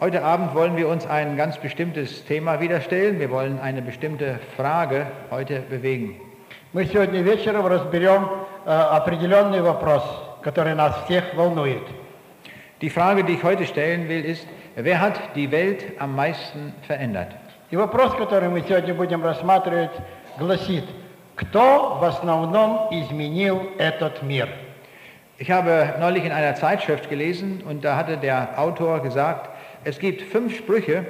Heute Abend wollen wir uns ein ganz bestimmtes Thema wieder stellen. Wir wollen eine bestimmte Frage heute bewegen. Мы сегодня вечером разберем э, определенный вопрос, который нас всех волнует. Die Frage, die ich heute stellen will, ist, wer hat die Welt am meisten verändert? И вопрос, который мы сегодня будем рассматривать, гласит, кто в основном изменил этот мир? Ich habe neulich in einer Zeitschrift gelesen und da hatte der Autor gesagt, es gibt fünf Sprüche,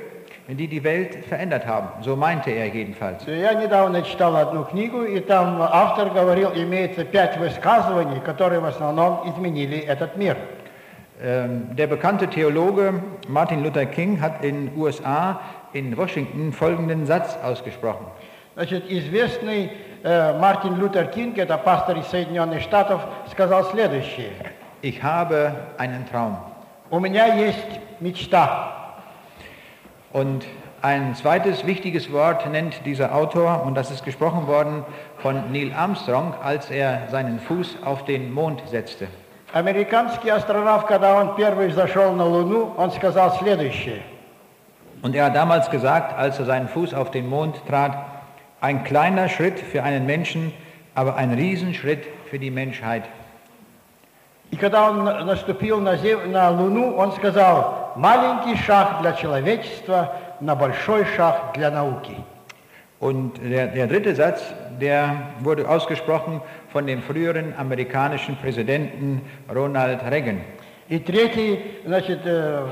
die die Welt verändert haben. So meinte er jedenfalls. Я недавно читал одну книгу, и там автор говорил, имеется пять высказываний, которые в основном изменили этот мир. Ähm, Der bekannte Theologe Martin Luther King hat in den USA in Washington folgenden Satz ausgesprochen. Значит, известный э, Мартин Лютер Кинг, это пастор из Соединенных Штатов, сказал следующее. Ich habe einen Traum. У меня есть мечта. Und ein zweites wichtiges Wort nennt dieser Autor, und das ist gesprochen worden von Neil Armstrong, als er seinen Fuß auf den Mond setzte. Американский астронавт, когда он первый зашел на Луну, он сказал следующее. Und er hat damals gesagt, als er seinen Fuß auf den Mond trat, ein kleiner Schritt für einen Menschen, aber ein Riesenschritt für die Menschheit. И когда он на- наступил на, зем- на Луну, он сказал, маленький шаг для человечества, на большой шаг для науки. Und der, der dritte Satz, der wurde ausgesprochen von dem früheren amerikanischen Präsidenten Ronald Reagan. И третий, значит, э,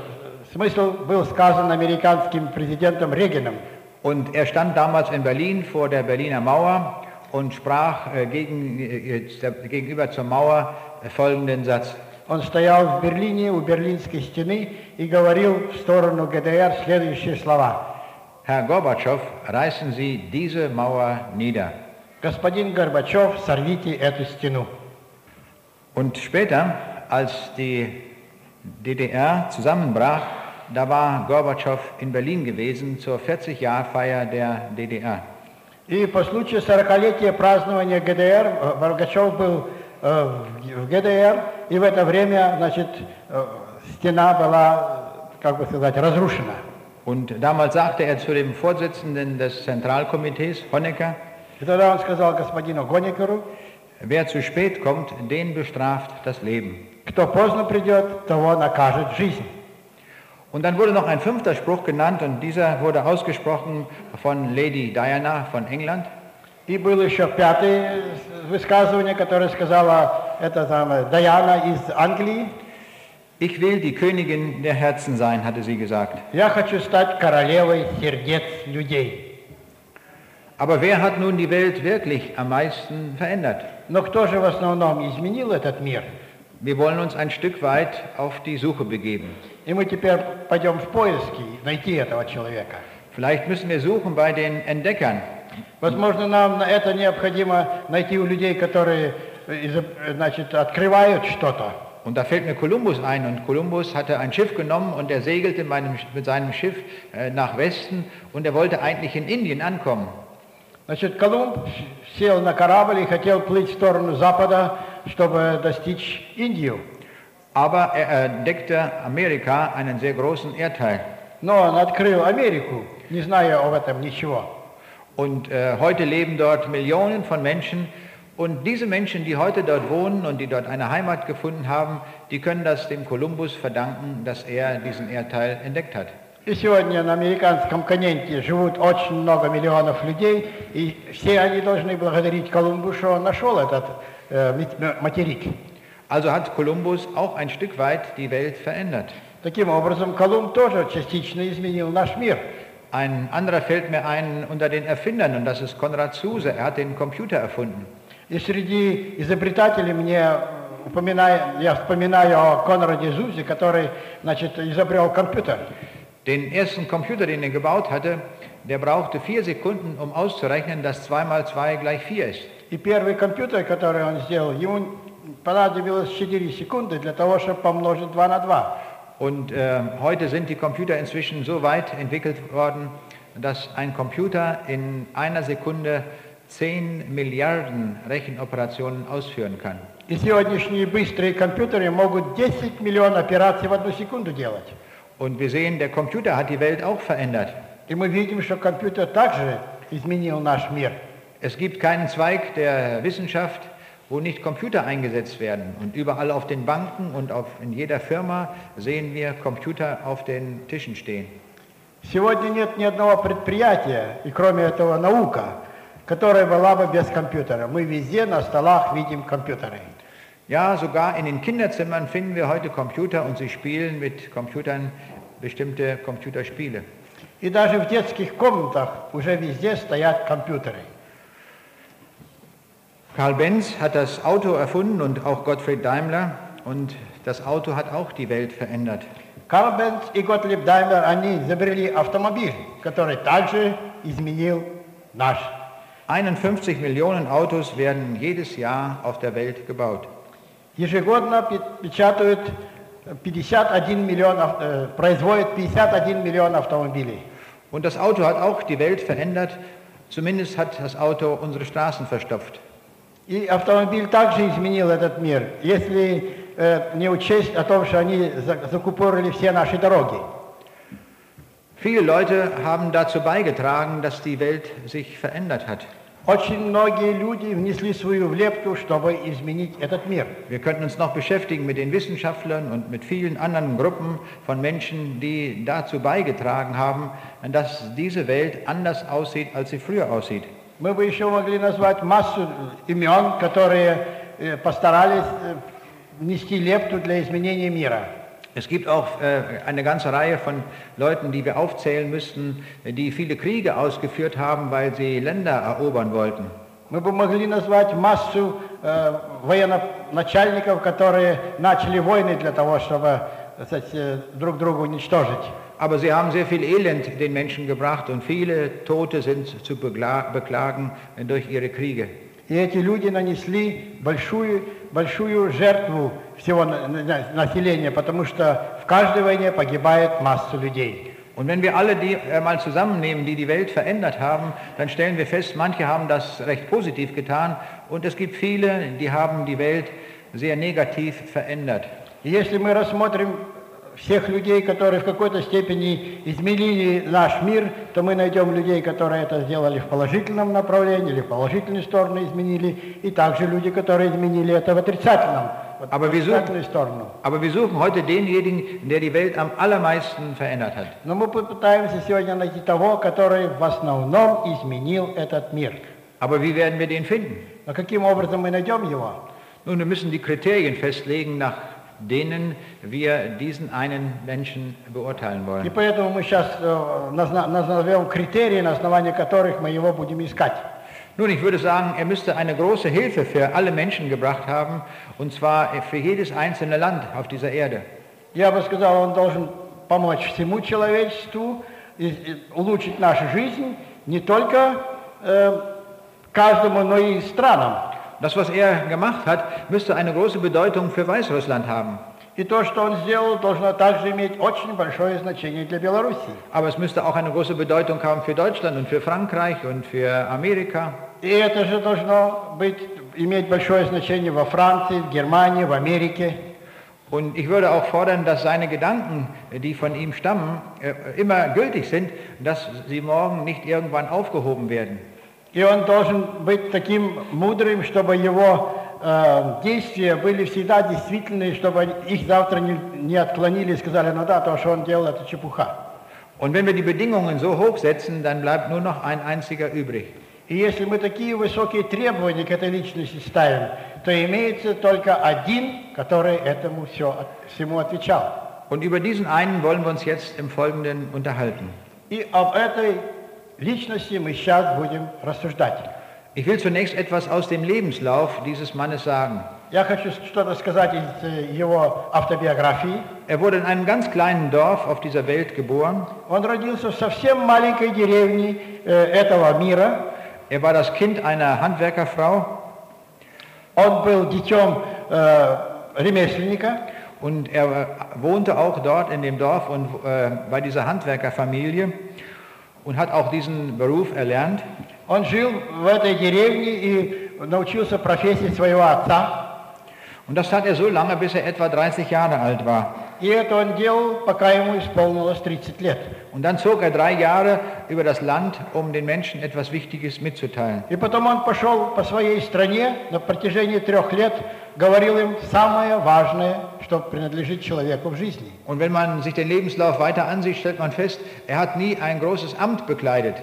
смысл был сказан американским президентом Регином. Und er stand damals in Berlin vor der Berliner Mauer und sprach äh, gegen, äh, äh, gegenüber zur Mauer äh, folgenden Satz. Он стоял в Берлине у Берлинской стены и говорил в сторону ГДР следующие слова. Herr Gorbatschow, reißen Sie diese Mauer nieder. Господин Горбачев, сорвите эту стену. Und später, als die DDR zusammenbrach, da war Gorbatschow in Berlin gewesen zur 40-Jahr-Feier der DDR. И по случаю 40-летия празднования ГДР э, Горбачев был в в ГДР, и в это время, значит, э, стена была, как бы сказать, разрушена. Und damals sagte er zu dem Vorsitzenden des Zentralkomitees, Honecker, И тогда он сказал господину Гоникеру, wer zu spät kommt, den bestraft das Leben. кто поздно придет, того накажет жизнь. Und dann wurde noch ein fünfter Spruch genannt und dieser wurde ausgesprochen von Lady Diana von England. И было еще пятое высказывание, которое сказала эта самая Даяна из Англии. Ich will die Königin der Herzen sein, hatte sie gesagt. Я хочу стать королевой сердец людей. Aber wer hat nun die Welt wirklich am meisten verändert? Но кто же в основном изменил этот мир? Wir wollen uns ein Stück weit auf die Suche begeben. И мы теперь пойдем в поиски найти этого человека. Vielleicht müssen wir suchen bei den Entdeckern. Возможно, нам на это необходимо найти у людей, которые э, изоб- э, значит, открывают что-то. Und da fällt mir Kolumbus ein und Kolumbus hatte ein Schiff genommen und er segelte meinem, mit seinem Schiff äh, nach Westen und er wollte eigentlich in Indien ankommen. Значит, Колумб сел на корабль и хотел плыть в сторону запада, чтобы достичь Индию. Aber er entdeckte Amerika einen sehr großen Erdteil. Но он открыл Америку, не зная об этом ничего. Und äh, heute leben dort Millionen von Menschen. Und diese Menschen, die heute dort wohnen und die dort eine Heimat gefunden haben, die können das dem Kolumbus verdanken, dass er diesen Erdteil entdeckt hat. И сегодня на американском континенте живут очень много миллионов людей, и все они должны благодарить Колумбу, что он нашел этот э, мет- материк. Also hat Kolumbus auch ein Stück weit die Welt verändert. Таким образом, Колумб тоже частично изменил наш мир. Ein anderer fällt mir ein unter den Erfindern und das ist Konrad Zuse. Er hat den Computer erfunden. И среди изобретателей мне упоминаю, я вспоминаю о Конраде Зузе, который значит, изобрел компьютер. Den ersten Computer, den er gebaut hatte, der brauchte vier Sekunden, um auszurechnen, dass 2 mal 2 gleich 4 ist. И первый компьютер, который он сделал, ему понадобилось 4 секунды для того, чтобы помножить 2 на 2. Und äh, heute sind die Computer inzwischen so weit entwickelt worden, dass ein Computer in einer Sekunde 10 Milliarden Rechenoperationen ausführen kann. И сегодняшние быстрые компьютеры могут 10 миллионов операций в одну секунду делать. Und wir sehen, der Computer hat die Welt auch verändert. И мы видим, что компьютер также изменил наш мир. Es gibt keinen Zweig der Wissenschaft, wo nicht Computer eingesetzt werden. Und überall auf den Banken und auf, in jeder Firma sehen wir Computer auf den Tischen stehen. Сегодня нет ни одного предприятия, и кроме этого наука, которая была бы без компьютера. Мы везде на столах видим компьютеры. Ja, sogar in den Kinderzimmern finden wir heute Computer und sie spielen mit Computern bestimmte Computerspiele. И даже в детских комнатах уже везде стоят компьютеры. Karl Benz hat das Auto erfunden und auch Gottfried Daimler und das Auto hat auch die Welt verändert. Карл Бенц и Готлиб Даймлер, они изобрели автомобиль, который также изменил наш. 51 Millionen Autos werden jedes Jahr auf der Welt gebaut. Ежегодно пе- печатают 51 миллион, ав- э, производят 51 миллион автомобилей. Und das Auto hat auch die Welt verändert. Zumindest hat das Auto unsere Straßen verstopft. И автомобиль также изменил этот мир, если э, не учесть о том, что они за- закупорили все наши дороги. Viele Leute haben dazu beigetragen, dass die Welt sich verändert hat. Очень многие люди внесли свою влепту, чтобы изменить этот мир. Wir könnten uns noch beschäftigen mit den Wissenschaftlern und mit vielen anderen Gruppen von Menschen, die dazu beigetragen haben, dass diese Welt anders aussieht, als sie früher aussieht. Мы бы еще могли назвать массу имен, которые э, постарались э, внести лепту для изменения мира. Es gibt auch äh, eine ganze Reihe von Leuten, die wir aufzählen müssten, die viele Kriege ausgeführt haben, weil sie Länder erobern wollten. Мы бы могли назвать массу э, военачальников, которые начали войны для того, чтобы так сказать, э, друг друга уничтожить. Aber sie haben sehr viel Elend den Menschen gebracht und viele Tote sind zu begla- beklagen durch ihre Kriege. И эти люди нанесли большую, большую жертву всего на- на- населения, потому что в каждой войне погибает масса людей. Und wenn wir alle die äh, mal zusammennehmen, die die Welt verändert haben, dann stellen wir fest, manche haben das recht positiv getan und es gibt viele, die haben die Welt sehr negativ verändert. И если мы рассмотрим всех людей, которые в какой-то степени изменили наш мир, то мы найдем людей, которые это сделали в положительном направлении или в положительную сторону изменили, и также люди, которые изменили это в отрицательном, wir suchen-. Aber wir suchen heute denjenigen, der die Welt am allermeisten verändert hat. Но мы попытаемся сегодня найти того, который в основном изменил этот мир. Aber wie werden wir den finden? Но каким образом мы найдем его? Nun, wir müssen die Kriterien festlegen, nach denen wir diesen einen Menschen beurteilen И wollen. поэтому мы сейчас э, назна- назовем критерии, на основании которых мы его будем искать. Nun, ich würde sagen, er müsste eine große Hilfe für alle Menschen gebracht haben, und zwar für jedes einzelne Land auf dieser Erde. Я бы сказал, он должен помочь всему человечеству, и- и улучшить нашу жизнь не только э, каждому, но и странам. Das, was er gemacht hat, müsste eine große Bedeutung für Weißrussland haben. И то, что он сделал, должно также иметь очень большое значение для Белоруссии. Aber es müsste auch eine große Bedeutung haben für Deutschland und für Frankreich und für Amerika. И это же должно быть, иметь большое значение во Франции, в Германии, в Америке. Und ich würde auch fordern, dass seine Gedanken, die von ihm stammen, äh, immer gültig sind, dass sie morgen nicht irgendwann aufgehoben werden. И он должен быть таким мудрым, чтобы его э, действия были всегда действительны, чтобы их завтра не, не отклонили и сказали, ну да, то, что он делал, это чепуха. Und wenn wir die Bedingungen so hoch setzen, dann bleibt nur noch ein einziger übrig. И если мы такие высокие требования к этой личности ставим, то имеется только один, который этому все, всему отвечал. Und über diesen einen wollen wir uns jetzt im Folgenden unterhalten. И об этой личности мы сейчас будем рассуждать. Ich will zunächst etwas aus dem Lebenslauf dieses Mannes sagen. Я хочу что-то сказать из э, его автобиографии. Er wurde in einem ganz kleinen Dorf auf dieser Welt geboren. Он родился в совсем маленькой деревне э, этого мира. Er war das Kind einer Handwerkerfrau Он был детем э, ремесленника. und er äh, wohnte auch dort in dem Dorf und äh, bei dieser Handwerkerfamilie und hat auch diesen Beruf erlernt. Он жил в этой деревне и научился профессии своего отца. Und das tat er so lange, bis er etwa 30 Jahre alt war. И это он делал, пока ему исполнилось 30 лет. Und dann zog er drei Jahre über das Land, um den Menschen etwas Wichtiges mitzuteilen. И потом он пошел по своей стране на протяжении трех лет, говорил им самое важное, что принадлежит человеку в жизни. Und wenn man sich den Lebenslauf weiter ansieht, stellt man fest, er hat nie ein großes Amt bekleidet.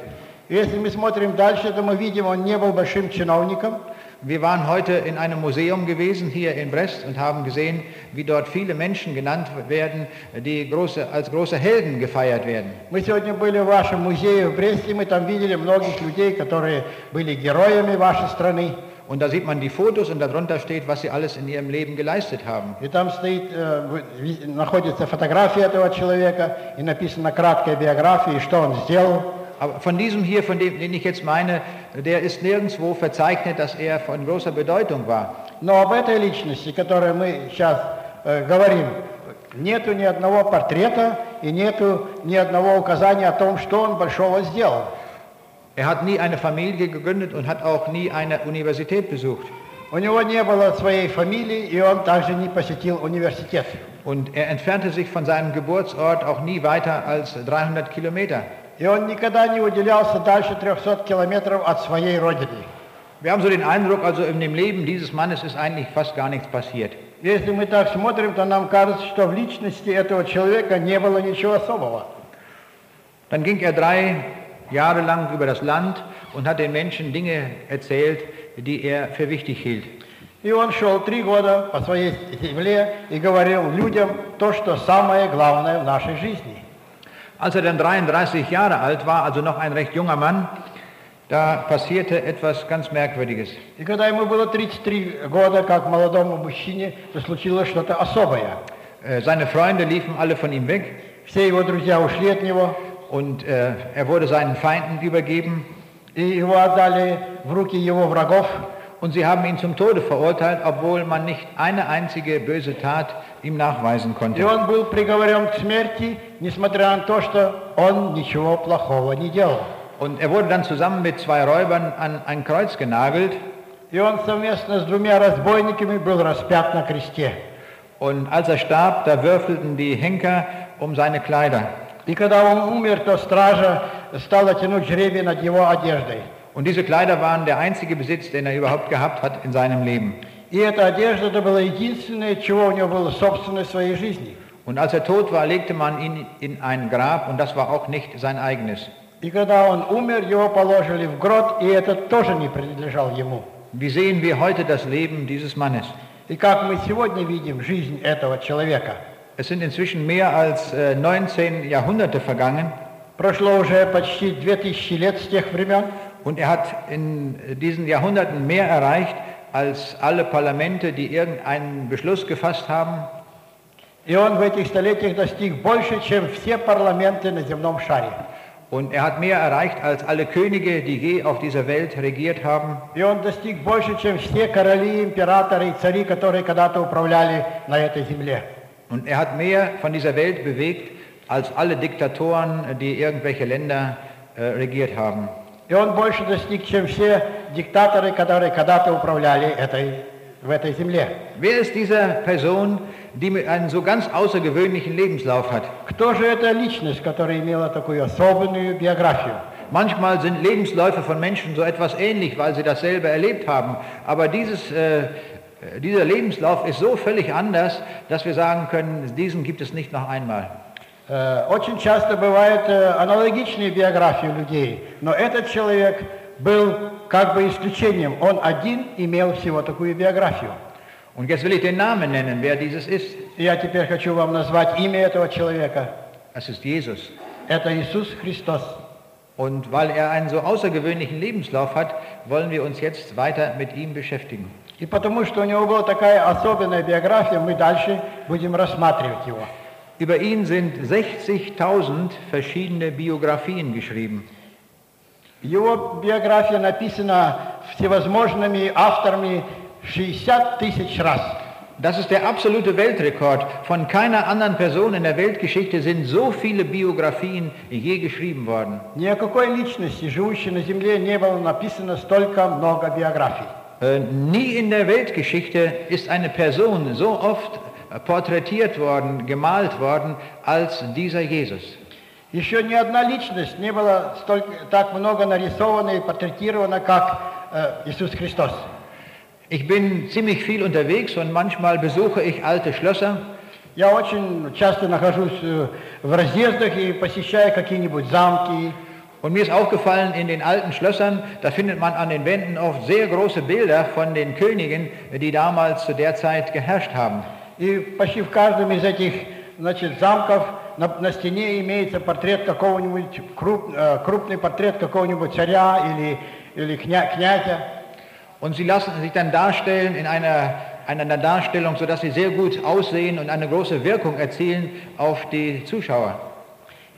И Если мы смотрим дальше, то мы видим, он не был большим чиновником, Wir waren heute in einem Museum gewesen hier in Brest und haben gesehen, wie dort viele Menschen genannt werden, die große, als große Helden gefeiert werden. Мы сегодня были в вашем музее в Бресте, мы там видели многих людей, которые были героями вашей страны. Und da sieht man die Fotos und darunter steht, was sie alles in ihrem Leben geleistet haben. И там стоит, э, вы- ви- находится фотография этого человека и написана краткая биография, и что он сделал. Aber von diesem hier, von dem, den ich jetzt meine, der ist nirgendwo verzeichnet, dass er von großer Bedeutung war. Но об этой личности, которой мы сейчас э, говорим, нету ни одного портрета и нету ни одного указания о том, что он большого сделал. Er hat nie eine Familie gegründet und hat auch nie eine Universität besucht. У него не было своей фамилии, и он также не посетил университет. Und er entfernte sich von seinem Geburtsort auch nie weiter als 300 Kilometer. И он никогда не уделялся дальше 300 километров от своей родины. Wir haben so den Eindruck, also in dem Leben dieses Mannes ist eigentlich fast gar nichts passiert. Если мы так смотрим, то нам кажется, что в личности этого человека не было ничего особого. Dann ging er drei Jahre lang über das Land und hat den Menschen Dinge erzählt, die er für wichtig hielt. И он шел три года по своей земле и говорил людям то, что самое главное в нашей жизни. Als er dann 33 Jahre alt war, also noch ein recht junger Mann, da passierte etwas ganz Merkwürdiges. И когда ему было 33 года, как молодому мужчине, то случилось что-то особое. Äh, Seine Freunde liefen alle von ihm weg Все его друзья ушли от него, und äh, er wurde seinen Feinden übergeben и его отдали в руки его врагов. und sie haben ihn zum Tode verurteilt, obwohl man nicht eine einzige böse Tat ihm nachweisen И konnte. он был приговорен к смерти, несмотря на то, что он ничего плохого не делал. Und er wurde dann zusammen mit zwei Räubern an ein Kreuz genagelt И он совместно с двумя разбойниками был распят на кресте. und als er starb, da würfelten die Henker um seine Kleider. И когда он умер, то стража стала тянуть жребий над его одеждой. Und diese Kleider waren der einzige Besitz, den er überhaupt gehabt hat in seinem Leben. И эта одежда, это было единственное, чего у него было собственное в своей жизни. Und als er tot war, legte man ihn in ein Grab und das war auch nicht sein eigenes. И когда он умер, его положили в грот, и это тоже не принадлежал ему. Wie sehen wir heute das Leben dieses Mannes? И как мы сегодня видим жизнь этого человека. Es sind inzwischen mehr als äh, 19 Jahrhunderte vergangen Прошло уже почти 2000 лет с тех времен, Und er hat in diesen Jahrhunderten mehr erreicht als alle Parlamente, die irgendeinen Beschluss gefasst haben. Und er hat mehr erreicht als alle Könige, die je auf dieser Welt regiert haben. Und er hat mehr von dieser Welt bewegt als alle Diktatoren, die irgendwelche Länder äh, regiert haben. И он больше достиг, чем все диктаторы, которые когда-то управляли этой, в этой земле. Wer ist diese Person, die mit einen so ganz außergewöhnlichen Lebenslauf hat? Кто же эта личность, которая имела такую особенную биографию? Manchmal sind Lebensläufe von Menschen so etwas ähnlich, weil sie dasselbe erlebt haben. Aber dieses, äh, dieser Lebenslauf ist so völlig anders, dass wir sagen können, diesen gibt es nicht noch einmal. Э, Очень часто бывают э, аналогичные биографии людей, но этот человек был как бы исключением. Он один имел всего такую биографию. Und jetzt will ich den Namen nennen, wer dieses ist. Я теперь хочу вам назвать имя этого человека. Das ist Jesus. Это Иисус Христос. Und weil er einen so außergewöhnlichen Lebenslauf hat, wollen wir uns jetzt weiter mit ihm beschäftigen. И потому что у него была такая особенная биография, мы дальше будем рассматривать его. Über ihn sind 60.000 verschiedene Biografien geschrieben. Его биография написана всевозможными авторами 60 тысяч раз. Das ist der absolute Weltrekord. Von keiner anderen Person in der Weltgeschichte sind so viele Biografien je geschrieben worden. Ни о какой личности, живущей на Земле, не было написано столько много биографий. Äh, nie in der Weltgeschichte ist eine Person so oft äh, porträtiert worden, gemalt worden als dieser Jesus. Еще ни одна личность не была столько, так много нарисована и портретирована, как э, Иисус Христос. Ich bin ziemlich viel unterwegs und manchmal besuche ich alte Schlösser. Я очень часто нахожусь э, в разъездах и посещаю какие-нибудь замки. Und mir ist aufgefallen, in den alten Schlössern, da findet man an den Wänden oft sehr große Bilder von den Königen, die damals zu der Zeit geherrscht haben. И почти в каждом из этих значит, замков на, на стене имеется портрет какого-нибудь, круп, э, крупный портрет какого-нибудь царя или, или кня, князя. Und sie lassen sich dann darstellen in einer, einer Darstellung, sodass sie sehr gut aussehen und eine große Wirkung erzielen auf die Zuschauer.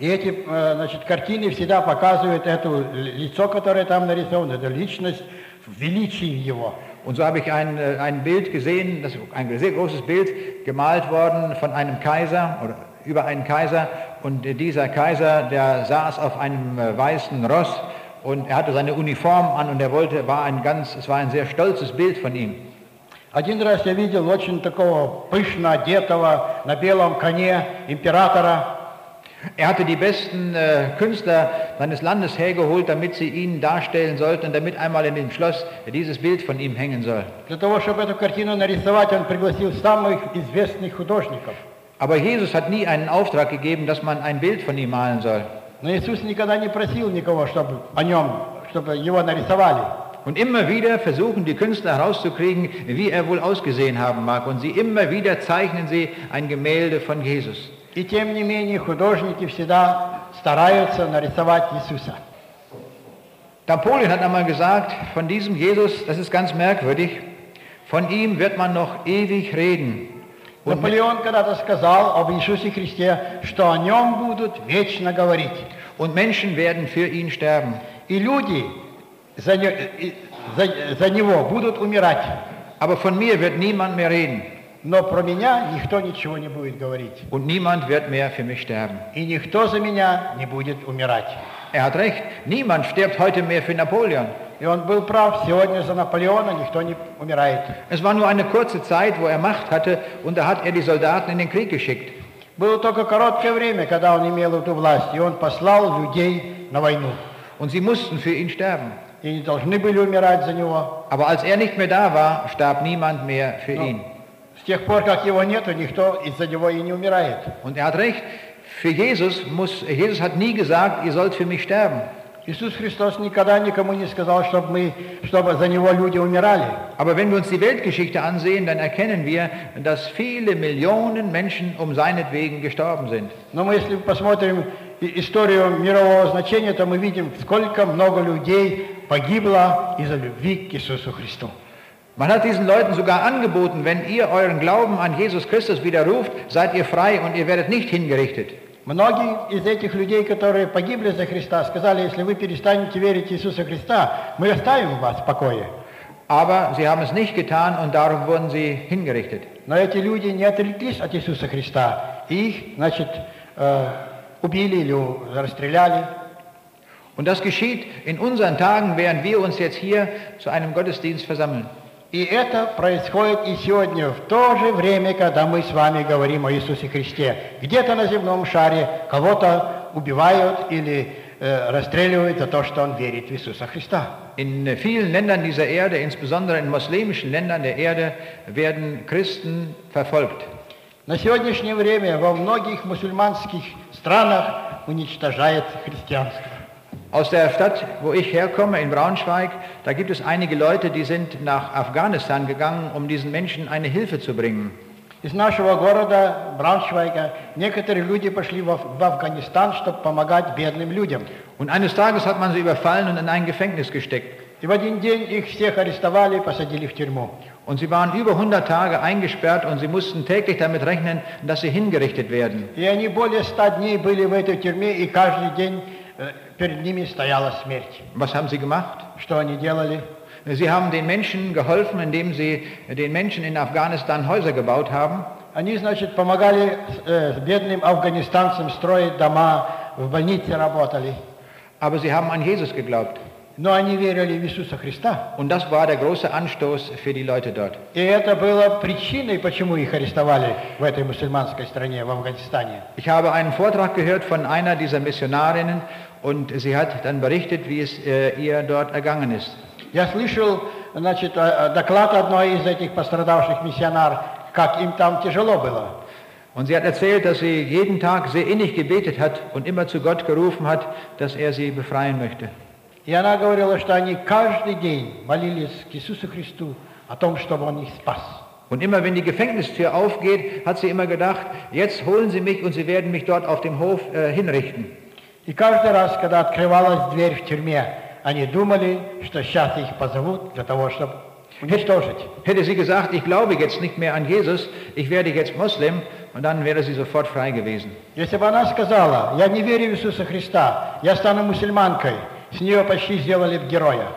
И эти э, значит, картины всегда показывают это лицо, которое там нарисовано, эту личность в величии его. Und so habe ich ein, äh, ein Bild gesehen, das ist ein sehr großes Bild, gemalt worden von einem Kaiser oder über einen Kaiser. Und dieser Kaiser, der saß auf einem äh, weißen Ross und er hatte seine Uniform an und er wollte, war ein ganz, es war ein sehr stolzes Bild von ihm. Один раз я видел очень такого пышно одетого на белом коне императора. er hatte die besten äh, Künstler seines Landes hergeholt, damit sie ihn darstellen sollten damit einmal in dem Schloss dieses Bild von ihm hängen soll. Aber Jesus hat nie einen Auftrag gegeben, dass man ein Bild von ihm malen soll. Und immer wieder versuchen die Künstler herauszukriegen, wie er wohl ausgesehen haben mag. Und sie immer wieder zeichnen sie ein Gemälde von Jesus. И тем не менее художники всегда стараются нарисовать Иисуса. Napoleon hat einmal gesagt, von diesem Jesus, das ist ganz merkwürdig, von ihm wird man noch ewig reden. Und Наполеон когда-то сказал об Иисусе Христе, что о нем будут вечно говорить. Und Menschen werden für ihn sterben. И люди за, не- и за- за него будут умирать. Aber von mir wird niemand mehr reden. Но про меня никто ничего не будет говорить. Und niemand wird mehr für mich sterben. И никто за меня не будет умирать. Er hat recht. Niemand stirbt heute mehr für Napoleon. И он был прав, сегодня за Наполеона никто не умирает. Es war nur eine kurze Zeit, wo er Macht hatte und da hat er die Soldaten in den Krieg geschickt. Было только короткое время, когда он имел эту власть, и он послал людей на войну. Und sie mussten für ihn sterben. И не должны были умирать за него. Aber als er nicht mehr da war, starb niemand mehr für ihn. С тех пор, как его нету, никто из-за него и не умирает. Und er hat recht. Für Jesus muss, Jesus hat nie gesagt, ihr sollt für mich sterben. Иисус Христос никогда никому не сказал, чтобы, мы, чтобы за него люди умирали. Aber wenn wir uns die Weltgeschichte ansehen, dann erkennen wir, dass viele Millionen Menschen um seinetwegen gestorben sind. Но мы, если посмотрим и- историю мирового значения, то мы видим, сколько много людей погибло из-за любви к Иисусу Христу. Man hat diesen Leuten sogar angeboten, wenn ihr euren Glauben an Jesus Christus widerruft, seid ihr frei und ihr werdet nicht hingerichtet. Многие из этих людей, которые погибли за Христа, сказали, если вы перестанете верить в Иисуса Христа, мы оставим вас в покое. Aber sie haben es nicht getan und darum wurden sie hingerichtet. Но эти люди не отреклись от Иисуса Христа. И их, значит, э, убили или у- расстреляли. Und das geschieht in unseren Tagen, während wir uns jetzt hier zu einem Gottesdienst versammeln. И это происходит и сегодня, в то же время, когда мы с вами говорим о Иисусе Христе. Где-то на земном шаре кого-то убивают или э, расстреливают за то, что он верит в Иисуса Христа. In äh, vielen Ländern dieser Erde, insbesondere in muslimischen Ländern der Erde, werden Christen verfolgt. На сегодняшнее время во многих мусульманских странах уничтожает христианство. Aus der Stadt, wo ich herkomme, in Braunschweig, da gibt es einige Leute, die sind nach Afghanistan gegangen, um diesen Menschen eine Hilfe zu bringen. Из нашего города, Брауншвайга, некоторые люди пошли в, Аф- в Афганистан, чтобы помогать бедным людям. Und eines Tages hat man sie überfallen und in ein Gefängnis gesteckt. И в один день их всех арестовали и посадили в тюрьму. Und sie waren über 100 Tage eingesperrt und sie mussten täglich damit rechnen, dass sie hingerichtet werden. И они более ста дней были в этой тюрьме, и каждый день э, перед ними стояла смерть. Was haben sie gemacht? Что они делали? Sie haben den Menschen geholfen, indem sie den Menschen in Afghanistan Häuser gebaut haben. Они, значит, помогали э, бедным афганистанцам строить дома, в больнице работали. Aber sie haben an Jesus geglaubt. но они верили в Иисуса Христа. Und das war der große Anstoß für die Leute dort. И это было причиной, почему их арестовали в этой мусульманской стране, в Афганистане. Ich habe einen Vortrag gehört von einer dieser Missionarinnen und sie hat dann berichtet, wie es äh, ihr dort ergangen ist. Я слышал значит, э, доклад одной из этих пострадавших миссионар, как им там тяжело было. Und sie hat erzählt, dass sie jeden Tag sehr innig gebetet hat und immer zu Gott gerufen hat, dass er sie befreien möchte. И она говорила, что они каждый день молились к Иисусу Христу о том, чтобы Он их спас. Und immer wenn die Gefängnistür aufgeht, hat sie immer gedacht, jetzt holen sie mich und sie werden mich dort auf dem Hof äh, hinrichten. И каждый раз, когда открывалась дверь в тюрьме, они думали, что сейчас их позовут для того, чтобы уничтожить. Hätte sie gesagt, ich glaube jetzt nicht mehr an Jesus, ich werde jetzt Moslem, und dann wäre sie sofort frei gewesen. Если бы она сказала, я не верю в Иисуса Христа, я стану мусульманкой, с нее почти сделали бы героя.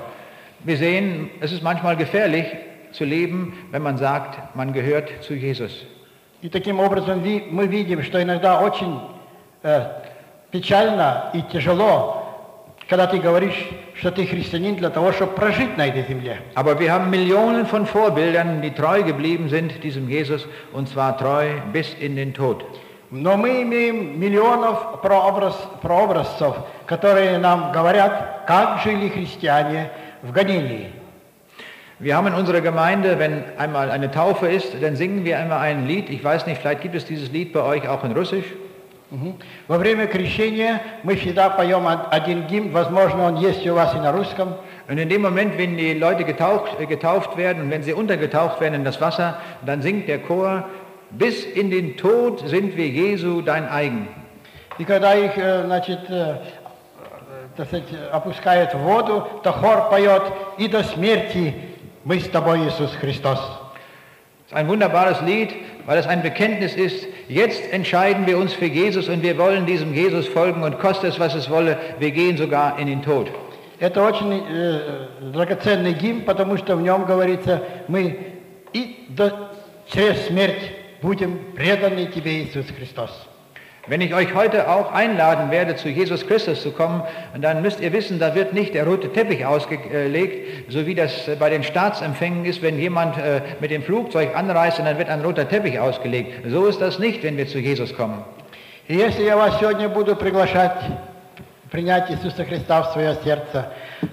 Wir sehen, es ist manchmal gefährlich zu leben, wenn man sagt, man gehört zu Jesus. И таким образом ви- мы видим, что иногда очень э, печально и тяжело, когда ты говоришь, что ты христианин для того, чтобы прожить на этой земле. Aber wir haben Millionen von Vorbildern, die treu geblieben sind diesem Jesus, und zwar treu bis in den Tod. Но мы имеем миллионов прообраз, прообразцев, которые нам говорят, как жили христиане в гонении. Wir haben in unserer Gemeinde, wenn einmal eine Taufe ist, dann singen wir einmal ein Lied. Ich weiß nicht, vielleicht gibt es dieses Lied bei euch auch in Russisch. Мгм. Во время крещения мы всегда поем од- один гимн, возможно, он есть у вас и на русском. Und in dem Moment, wenn die Leute getaucht, äh, getauft werden und wenn sie untergetaucht werden in das Wasser, dann singt der Chor, bis in den Tod sind wir Jesu dein eigen. И когда их, э, значит, э, э, так сказать, опускают в воду, то хор поет «И до смерти мы с тобой, Иисус Христос». Das ist ein wunderbares Lied, weil es ein Bekenntnis ist. Jetzt entscheiden wir uns für Jesus und wir wollen diesem Jesus folgen und koste es, was es wolle, wir gehen sogar in den Tod. Это очень э, драгоценный гимн, потому что в нем говорится, мы и до, через смерть будем преданы Тебе, Иисус Христос. Wenn ich euch heute auch einladen werde, zu Jesus Christus zu kommen, dann müsst ihr wissen, da wird nicht der rote Teppich ausgelegt, so wie das bei den Staatsempfängen ist, wenn jemand äh, mit dem Flugzeug anreist und dann wird ein roter Teppich ausgelegt. So ist das nicht, wenn wir zu Jesus kommen. И если я вас сегодня буду приглашать принять Иисуса Христа в свое сердце,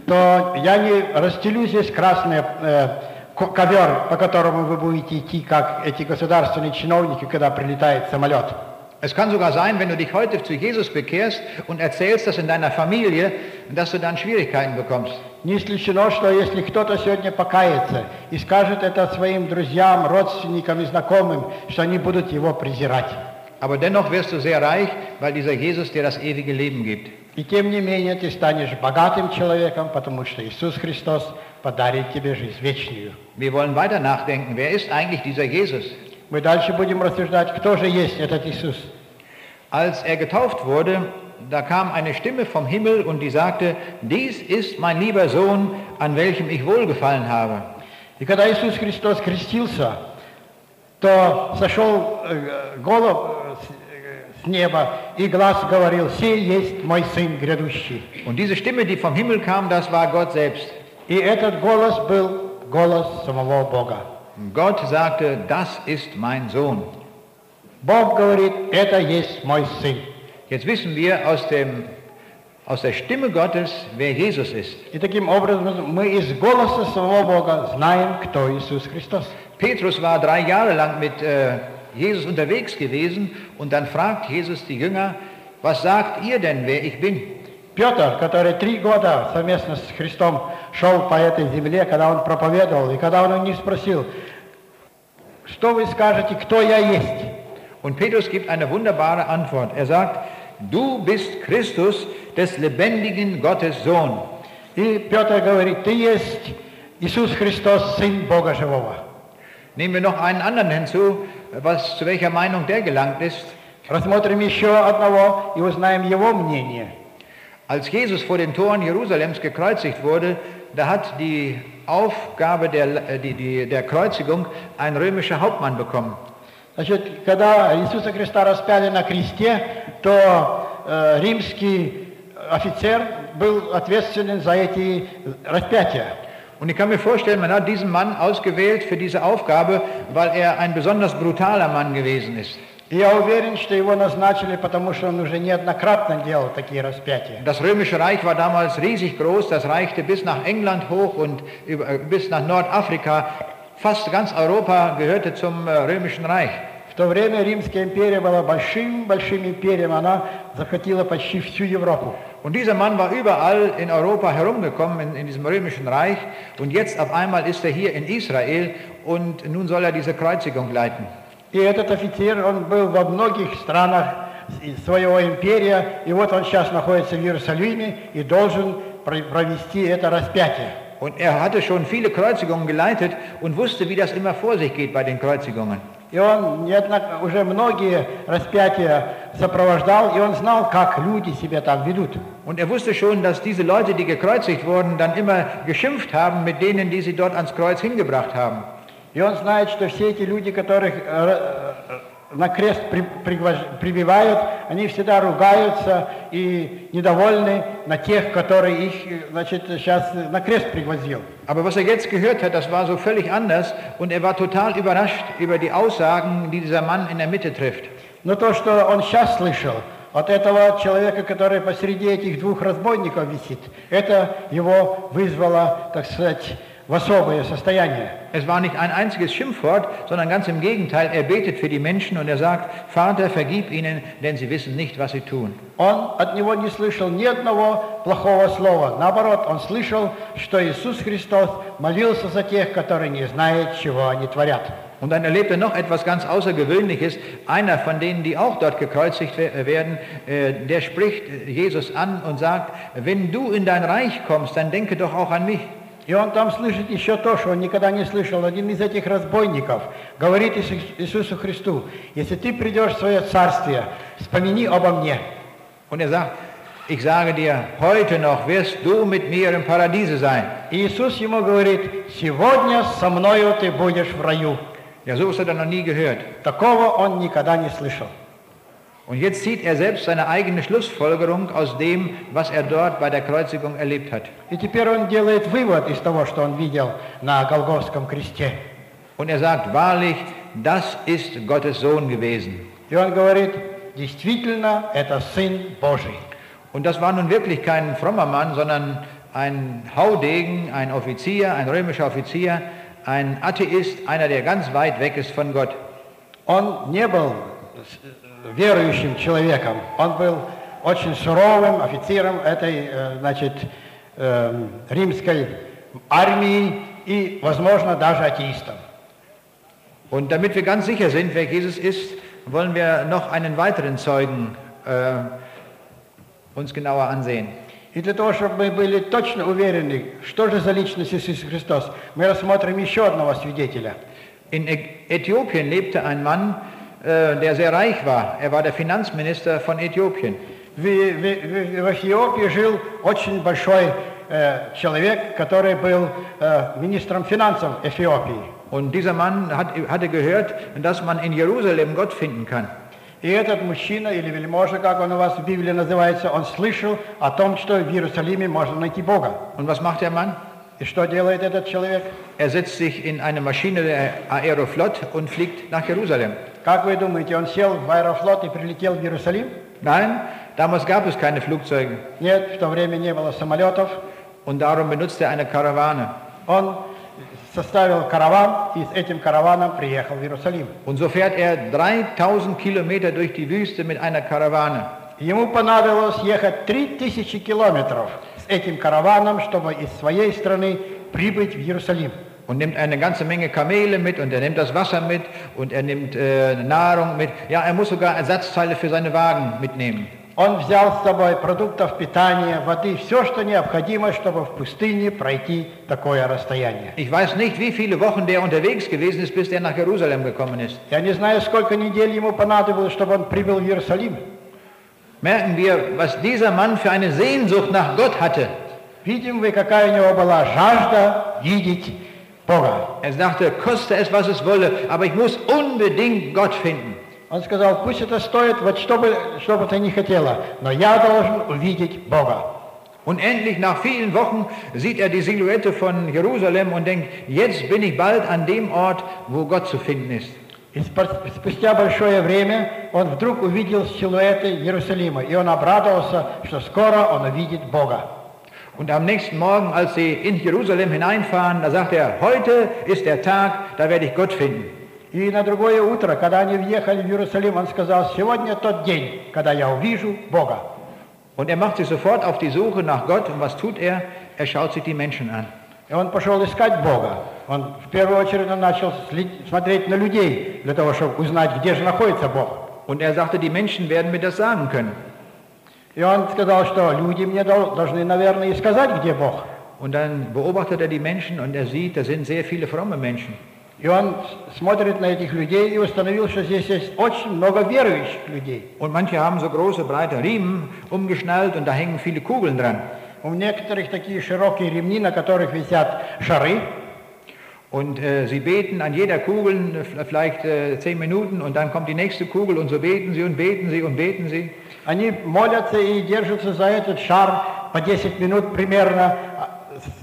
то я не расстелю здесь красный э, ко- ковер, по которому вы будете идти, как эти государственные чиновники, когда прилетает самолет. Es kann sogar sein, wenn du dich heute zu Jesus bekehrst und erzählst das in deiner Familie, dass du dann Schwierigkeiten bekommst. Не исключено, что если кто-то сегодня покается и скажет это своим друзьям, родственникам и знакомым, что они будут его презирать. Aber dennoch wirst du sehr reich, weil dieser Jesus dir das ewige Leben gibt. И тем не менее ты станешь богатым человеком, потому что Иисус Христос подарит тебе жизнь вечную. Wir wollen weiter nachdenken, wer ist eigentlich dieser Jesus? Мы дальше будем рассуждать, кто же есть этот Иисус. Als er getauft wurde, da kam eine Stimme vom Himmel und die sagte, dies ist mein lieber Sohn, an welchem ich wohlgefallen habe. И когда Иисус Христос крестился, то сошел э, голос э, с, э, с неба, и глаз говорил, «Сей есть мой Сын грядущий». Und diese Stimme, die vom Himmel kam, das war Gott selbst. И этот голос был голос самого Бога. Und Gott sagte, das ist mein Sohn. Бог говорит, это есть мой Сын. Jetzt wissen wir aus, dem, aus der Stimme Gottes, wer Jesus ist. И таким образом мы из голоса самого Бога знаем, кто Иисус Христос. Petrus war drei Jahre lang mit äh, Jesus unterwegs gewesen und dann fragt Jesus die Jünger, was sagt ihr denn, wer ich bin? Петр, который три года совместно с Христом шел по этой земле, когда он проповедовал, и когда он у них спросил, что вы скажете, кто я есть? Und Petrus gibt eine wunderbare Antwort. Er sagt, du bist Christus, des lebendigen Gottes Sohn. И Петр говорит, ты есть Иисус Христос, Сын Бога Живого. Nehmen wir noch einen anderen hinzu, was, zu welcher Meinung der gelangt ist. Рассмотрим еще одного и узнаем его мнение. Als Jesus vor den Toren Jerusalems gekreuzigt wurde, da hat die Aufgabe der, äh, die, die, der Kreuzigung ein römischer Hauptmann bekommen. Значит, когда Иисуса Христа распяли на кресте, то э, римский офицер был ответственен за эти распятия. Und ich kann mir vorstellen, man hat diesen Mann ausgewählt für diese Aufgabe, weil er ein besonders brutaler Mann gewesen ist. И я уверен, что его назначили, потому что он уже неоднократно делал такие распятия. Das römische Reich war damals riesig groß, das reichte bis nach England hoch und über- bis nach Nordafrika. Fast ganz Europa gehörte zum äh, römischen Reich. В то время Римская империя была большим-большим империем, она захватила почти всю Европу. Und dieser Mann war überall in Europa herumgekommen, in, in diesem römischen Reich. Und jetzt auf einmal ist er hier in Israel und nun soll er diese Kreuzigung leiten. И этот офицер, он был во многих странах с- своего империя, и вот он сейчас находится в Иерусалиме и должен про- провести это распятие. Und er hatte schon viele Kreuzigungen geleitet und wusste, wie das immer vor sich geht bei den Kreuzigungen. И он неоднок- уже многие распятия сопровождал, и он знал, как люди себя там ведут. Und er wusste schon, dass diese Leute, die gekreuzigt wurden, dann immer geschimpft haben mit denen, die sie dort ans Kreuz hingebracht haben. И он знает, что все эти люди, которых э, э, на крест при- пригвож- прибивают, они всегда ругаются и недовольны на тех, которые их э, значит, сейчас на крест пригвоздил. Aber was er jetzt gehört hat, das war so völlig anders und er war total überrascht über die Aussagen, die dieser Mann in der Mitte trifft. Но то, что он сейчас слышал от этого человека, который посреди этих двух разбойников висит, это его вызвало, так сказать. Es war nicht ein einziges Schimpfwort, sondern ganz im Gegenteil, er betet für die Menschen und er sagt, Vater, vergib ihnen, denn sie wissen nicht, was sie tun. Он от него не слышал ни одного плохого слова. Наоборот, он слышал, что Иисус Христос молился за тех, которые не знают, чего они творят. Und dann erlebt er noch etwas ganz Außergewöhnliches. Einer von denen, die auch dort gekreuzigt we- werden, äh, der spricht Jesus an und sagt, wenn du in dein Reich kommst, dann denke doch auch an mich. И он там слышит еще то, что он никогда не слышал. Один из этих разбойников говорит Иисус- Иисусу Христу, если ты придешь в свое царствие, вспомини обо мне. Und er sagt, ich sage dir, heute noch wirst du mit mir im Paradiese sein. Иисус ему говорит, сегодня со мною ты будешь в раю. Ja, sowas hat er noch nie gehört. Такого он никогда не слышал. Und jetzt zieht er selbst seine eigene Schlussfolgerung aus dem, was er dort bei der Kreuzigung erlebt hat. И теперь он делает вывод из того, что он видел на Голгофском кресте. Und er sagt, wahrlich, das ist Gottes Sohn gewesen. И он говорит, действительно, это Сын Божий. Und das war nun wirklich kein frommer Mann, sondern ein Haudegen, ein Offizier, ein römischer Offizier, ein Atheist, einer, der ganz weit weg ist von Gott. Он не был с- верующим человеком, он был очень суровым офицером этой, э, значит, эм, римской армии и, возможно, даже атеистом. Und damit wir ganz sicher sind, wer Jesus ist, wollen wir noch einen weiteren Zeugen äh, uns genauer ansehen. И для того, чтобы мы были точно уверены, что же за личность Иисус Христос, мы рассмотрим еще одного свидетеля. In Äthiopien lebte ein Mann, der sehr reich war. Er war der Finanzminister von Äthiopien. В, в- в- в Эфиопии жил очень большой э, человек, который был э, министром финансов Эфиопии. Und dieser Mann hat, hatte gehört, dass man in Jerusalem Gott finden kann. И этот мужчина, или вельможа, как он у вас в Библии называется, он слышал о том, что в Иерусалиме можно найти Бога. Und was macht der Mann? И что делает этот человек? Er setzt sich in eine Maschine der Aeroflot und fliegt nach Jerusalem. Как вы думаете, он сел в аэрофлот и прилетел в Иерусалим? Nein, damals gab es keine Flugzeuge Нет, в то время не было самолетов. und darum benutzt er eine Karawane. Он составил караван и с этим караваном приехал в Иерусалим. Und so fährt er 3000 Kilometer durch die Wüste mit einer Karawane. Ему понадобилось ехать 3000 километров с этим караваном, чтобы из своей страны прибыть в Иерусалим. Und nimmt eine ganze Menge Kamele mit und er nimmt das Wasser mit und er nimmt äh, Nahrung mit. Ja, er muss sogar Ersatzteile für seine Wagen mitnehmen. Он взял с собой продуктов питания, воды, все, что необходимо, чтобы в пустыне пройти такое расстояние. Ich weiß nicht, wie viele Wochen der unterwegs gewesen ist, bis der nach Jerusalem gekommen ist. Я не знаю, сколько недель ему понадобилось, чтобы он прибыл в Иерусалим. Merken wir, was dieser Mann für eine Sehnsucht nach Gott hatte. Видим вы, какая у него была жажда видеть Бога. Er sagte, koste es, was es wolle, aber ich muss unbedingt Gott finden. Он сказал, пусть это стоит, вот что бы, что бы ты ни хотела, но я должен увидеть Бога. Und endlich nach vielen Wochen sieht er die Silhouette von Jerusalem und denkt, jetzt bin ich bald an dem Ort, wo Gott zu finden ist. И спа- спустя большое время он вдруг увидел силуэты Иерусалима, и он обрадовался, что скоро он увидит Бога. Und am nächsten Morgen, als sie in Jerusalem hineinfahren, da sagt er, heute ist der Tag, da werde ich Gott finden. И на другое утро, когда они въехали в Иерусалим, он сказал, сегодня тот день, когда я увижу Бога. Und er macht sich sofort auf die Suche nach Gott. Und was tut er? Er schaut sich die Menschen an. И он пошел искать Бога. Он в первую очередь он начал след- смотреть на людей, для того, чтобы узнать, где же находится Бог. Und er sagte, die Menschen werden mir das sagen können. И он сказал, что люди мне дол- должны, наверное, и сказать, где Бог. Und dann beobachtet er die Menschen und er sieht, da sind sehr viele fromme Menschen. И он с- смотрит на этих людей и установил, что здесь есть очень много верующих людей. Und manche haben so große, breite Riemen umgeschnallt und da hängen viele Kugeln dran. У некоторых такие широкие ремни, на которых висят шары. Und äh, sie beten an jeder Kugel äh, vielleicht äh, zehn Minuten und dann kommt die nächste Kugel und so beten sie und beten sie und beten sie. Они молятся и держатся за этот шар по 10 минут примерно. А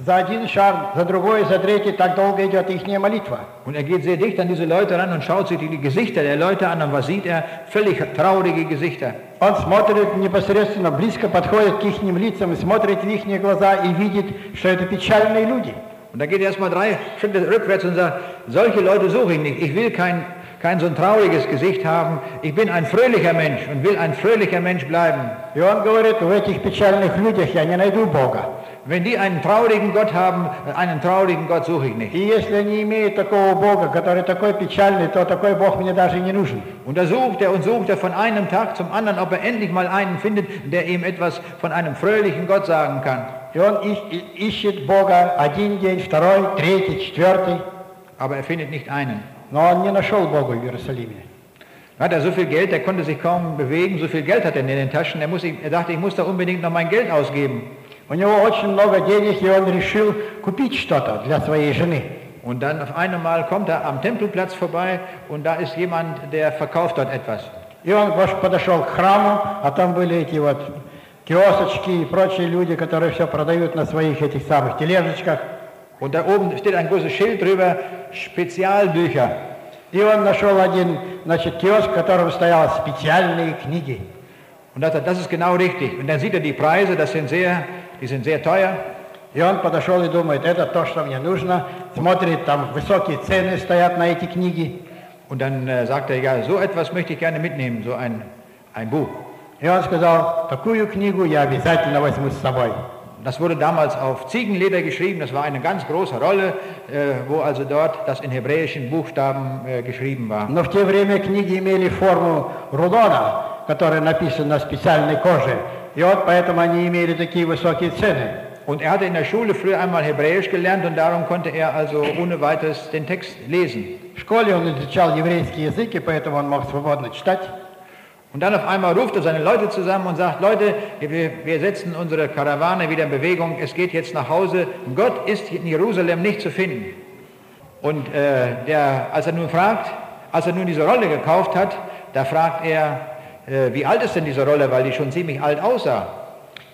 За один шар, за другой, за третий. Так долго идет их молитва. Und er geht sehr dicht an diese Leute ran und schaut sich die, die Gesichter der Leute an und was sieht er? Völlig traurige Gesichter. Он смотрит непосредственно, близко подходит к их лицам, и смотрит в их глаза и видит, что это печальные люди. Und da geht er erstmal drei Schritte rückwärts und sagt, solche Leute suche ich nicht. Ich will kein, kein so ein trauriges Gesicht haben. Ich bin ein fröhlicher Mensch und will ein fröhlicher Mensch bleiben. И он говорит, в этих печальных людях я не найду Бога. Wenn die einen traurigen Gott haben, einen traurigen Gott suche ich nicht. И если они имеют такого Бога, который такой печальный, то такой Бог мне даже не нужен. Und da sucht er und sucht er von einem Tag zum anderen, ob er endlich mal einen findet, der ihm etwas von einem fröhlichen Gott sagen kann. И он ищ- и- ищет Бога один день, второй, третий, четвертый, Aber er findet nicht einen. но он не нашел Бога в Иерусалиме. Hat er so viel Geld, er konnte sich kaum bewegen, so viel Geld hat er in den Taschen. Er, muss, er dachte, ich muss da unbedingt noch mein Geld ausgeben. У него очень много денег, и он решил купить что-то для своей жены. Und dann auf einmal kommt er am Tempelplatz vorbei und da ist jemand, der verkauft dort etwas. И он пош- подошел к храму, а там были эти вот киосочки и прочие люди, которые все продают на своих этих самых тележечках. Und da oben steht ein großes Schild drüber, Spezialbücher. И он нашел один, значит, киоск, в котором стояли специальные книги. Und da sagt er, das ist genau richtig. Und dann sieht er die Preise, das sind sehr, die sind sehr teuer. И он подошел и думает, это то, что мне нужно. Смотрит, там высокие цены стоят на эти книги. Und dann äh, sagt er, ja, so etwas möchte ich gerne mitnehmen, so ein, ein Buch. И он сказал, такую книгу я обязательно возьму с собой. Das wurde damals auf Ziegenleder geschrieben, das war eine ganz große Rolle, äh, wo also dort das in hebräischen Buchstaben äh, geschrieben war. Но в те время книги имели форму рулона, который написан на специальной коже. И вот поэтому они имели такие высокие цены. Und er hatte in der Schule früher einmal Hebräisch gelernt und darum konnte er also ohne weiteres den Text lesen. В школе он изучал еврейский язык, и поэтому он мог свободно читать. Und dann auf einmal ruft er seine Leute zusammen und sagt, Leute, wir, wir setzen unsere Karawane wieder in Bewegung, es geht jetzt nach Hause. Gott ist in Jerusalem nicht zu finden. Und äh, der, als er nun fragt, als er nun diese Rolle gekauft hat, da fragt er, äh, wie alt ist denn diese Rolle, weil die schon ziemlich alt aussah.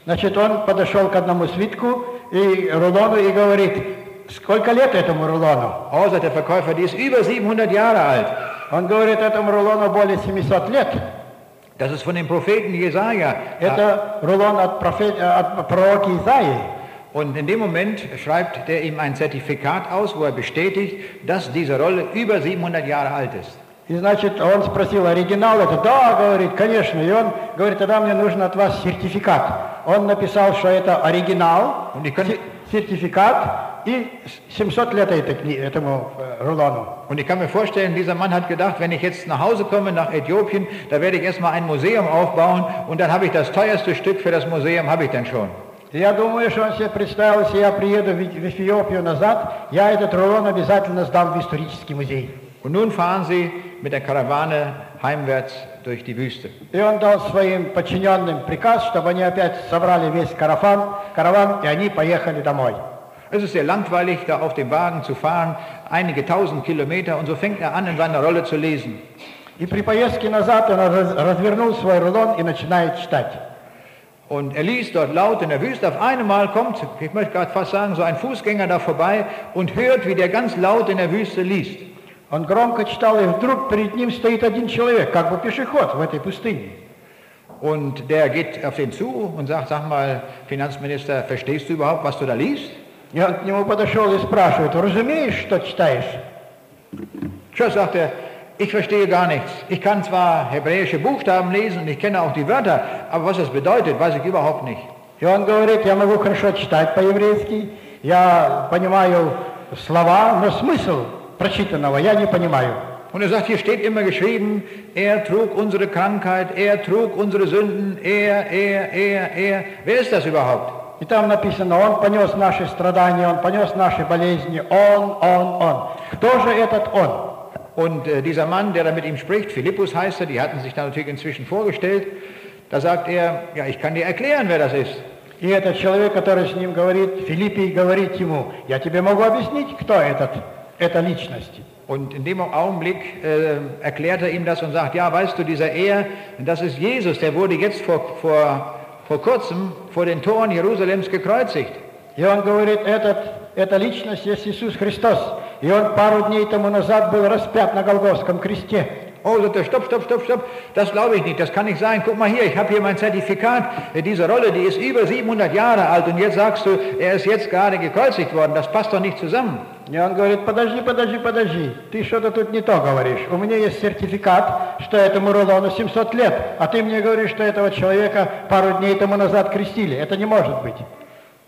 Значит, он подошел к одному свитку и рулону и говорит, сколько лет этому рулону? Oh, sagt der Verkäufer, die ist über 700 Jahre alt. Он говорит, этому рулону более 700 лет. Das ist von dem Propheten Jesaja. Это рулон от, профе- э, от пророка Исаии. Und in dem Moment schreibt der ihm ein Zertifikat aus, wo er bestätigt, dass diese Rolle über 700 Jahre alt ist. И значит, он спросил, оригинал это? Да, говорит, конечно. И он говорит, тогда мне нужен от вас сертификат. Он написал, что это оригинал, Und ich kann- се- сертификат и 700 лет этой кни- этому э, рулону. Und ich kann mir vorstellen, dieser Mann hat gedacht, wenn ich jetzt nach Hause komme, nach Äthiopien, da werde ich erstmal ein Museum aufbauen und dann habe ich das teuerste Stück für das Museum, habe ich dann schon. И Я думаю, что он себе представил, если я приеду в в Эфиопию назад, я этот рулон обязательно сдам в исторический музей. Und nun fahren sie mit der Karawane heimwärts durch die Wüste. И он дал своим подчиненным приказ, чтобы они опять собрали весь караван, караван и они поехали домой. Es ist sehr langweilig, da auf dem Wagen zu fahren, einige tausend Kilometer und so fängt er an, in seiner Rolle zu lesen. И при поездке назад он раз- развернул свой рулон и начинает читать. Und er liest dort laut in der Wüste. Auf einmal kommt, ich möchte gerade fast sagen, so ein Fußgänger da vorbei und hört, wie der ganz laut in der Wüste liest. Он громко читал, и вдруг перед ним стоит один человек, как бы пешеход в этой пустыне. Und der geht auf den zu und sagt, sag mal, Finanzminister, verstehst du überhaupt, was du da liest? И он к нему подошел и спрашивает, разумеешь, что читаешь? Tja, sagt er, ich verstehe gar nichts. Ich kann zwar hebräische Buchstaben lesen und ich kenne auch die Wörter, aber was das bedeutet, weiß ich überhaupt nicht. И он говорит, я могу хорошо читать по-еврейски, я понимаю слова, но смысл прочитанного я не понимаю. Und er sagt, hier steht immer geschrieben, er trug unsere Krankheit, er trug unsere Sünden, er, er, er, er. Wer ist das überhaupt? И там написано, он понес наши страдания, он понес наши болезни, он, он, он. Кто же этот он? Und äh, dieser Mann, der da mit ihm spricht, Philippus heißt er, die hatten sich da natürlich inzwischen vorgestellt, da sagt er, ja, ich kann dir erklären, wer das ist. И этот человек, который с ним говорит, Филиппий говорит ему, я тебе могу объяснить, кто этот, эта личность. Und in dem Augenblick äh, erklärt er ihm das und sagt, ja, weißt du, dieser Er, das ist Jesus, der wurde jetzt vor, vor, vor kurzem vor den Toren Jerusalems gekreuzigt. И он говорит, этот, эта личность есть Иисус Христос. И он пару дней тому назад был распят на Голгофском кресте. Oh, sagt er, stopp, stopp, stopp, stopp, das glaube ich nicht, das kann nicht sein. Guck mal hier, ich habe hier mein Zertifikat. Diese Rolle, die ist über 700 Jahre alt und jetzt sagst du, er ist jetzt gerade gekreuzigt worden. Das passt doch nicht zusammen. И он говорит, подожди, подожди, подожди, ты что-то тут не то говоришь. У меня есть сертификат, что этому рулону 700 лет, а ты мне говоришь, что этого человека пару дней тому назад крестили. Это не может быть.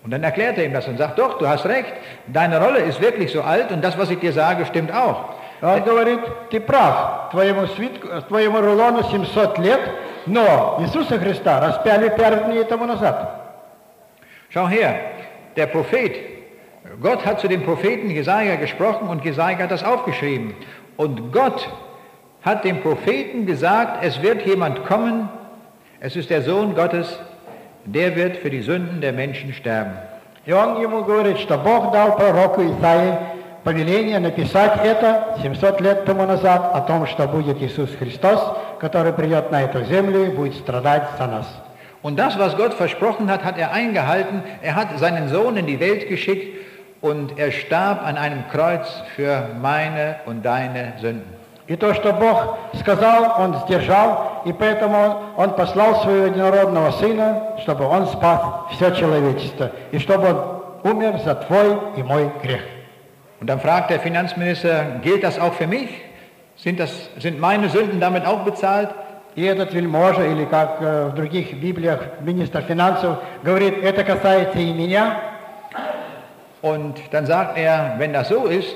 Und dann erklärt er ihm das und sagt, doch, du hast recht, deine Rolle ist wirklich so alt und das, was ich dir sage, stimmt auch. Он говорит, ты прав, твоему, свитку, твоему рулону 700 лет, но Иисуса Христа распяли пару дней тому назад. Schau her, der Prophet, Gott hat zu dem Propheten Jesaja gesprochen und Jesaja hat das aufgeschrieben. Und Gott hat dem Propheten gesagt, es wird jemand kommen, es ist der Sohn Gottes, der wird für die Sünden der Menschen sterben. И он ему говорит, что Бог дал пророку Исаии повеление написать это 700 лет тому назад о том, что будет Иисус Христос, который придет на эту землю и будет страдать за нас. Und das, was Gott versprochen hat, hat er eingehalten. Er hat seinen Sohn in die Welt geschickt und er starb an einem Kreuz für meine und deine Sünden. И то, что Бог сказал, Он сдержал, и поэтому Он, он послал Своего единородного Сына, чтобы Он спас все человечество, и чтобы Он умер за твой и мой грех. Und dann fragt der Finanzminister, gilt das auch für mich? Sind, das, sind meine Sünden damit auch bezahlt? И этот вельможа, или как э, в других Библиях министр финансов, говорит, это касается и меня. Und dann sagt er, wenn das so ist,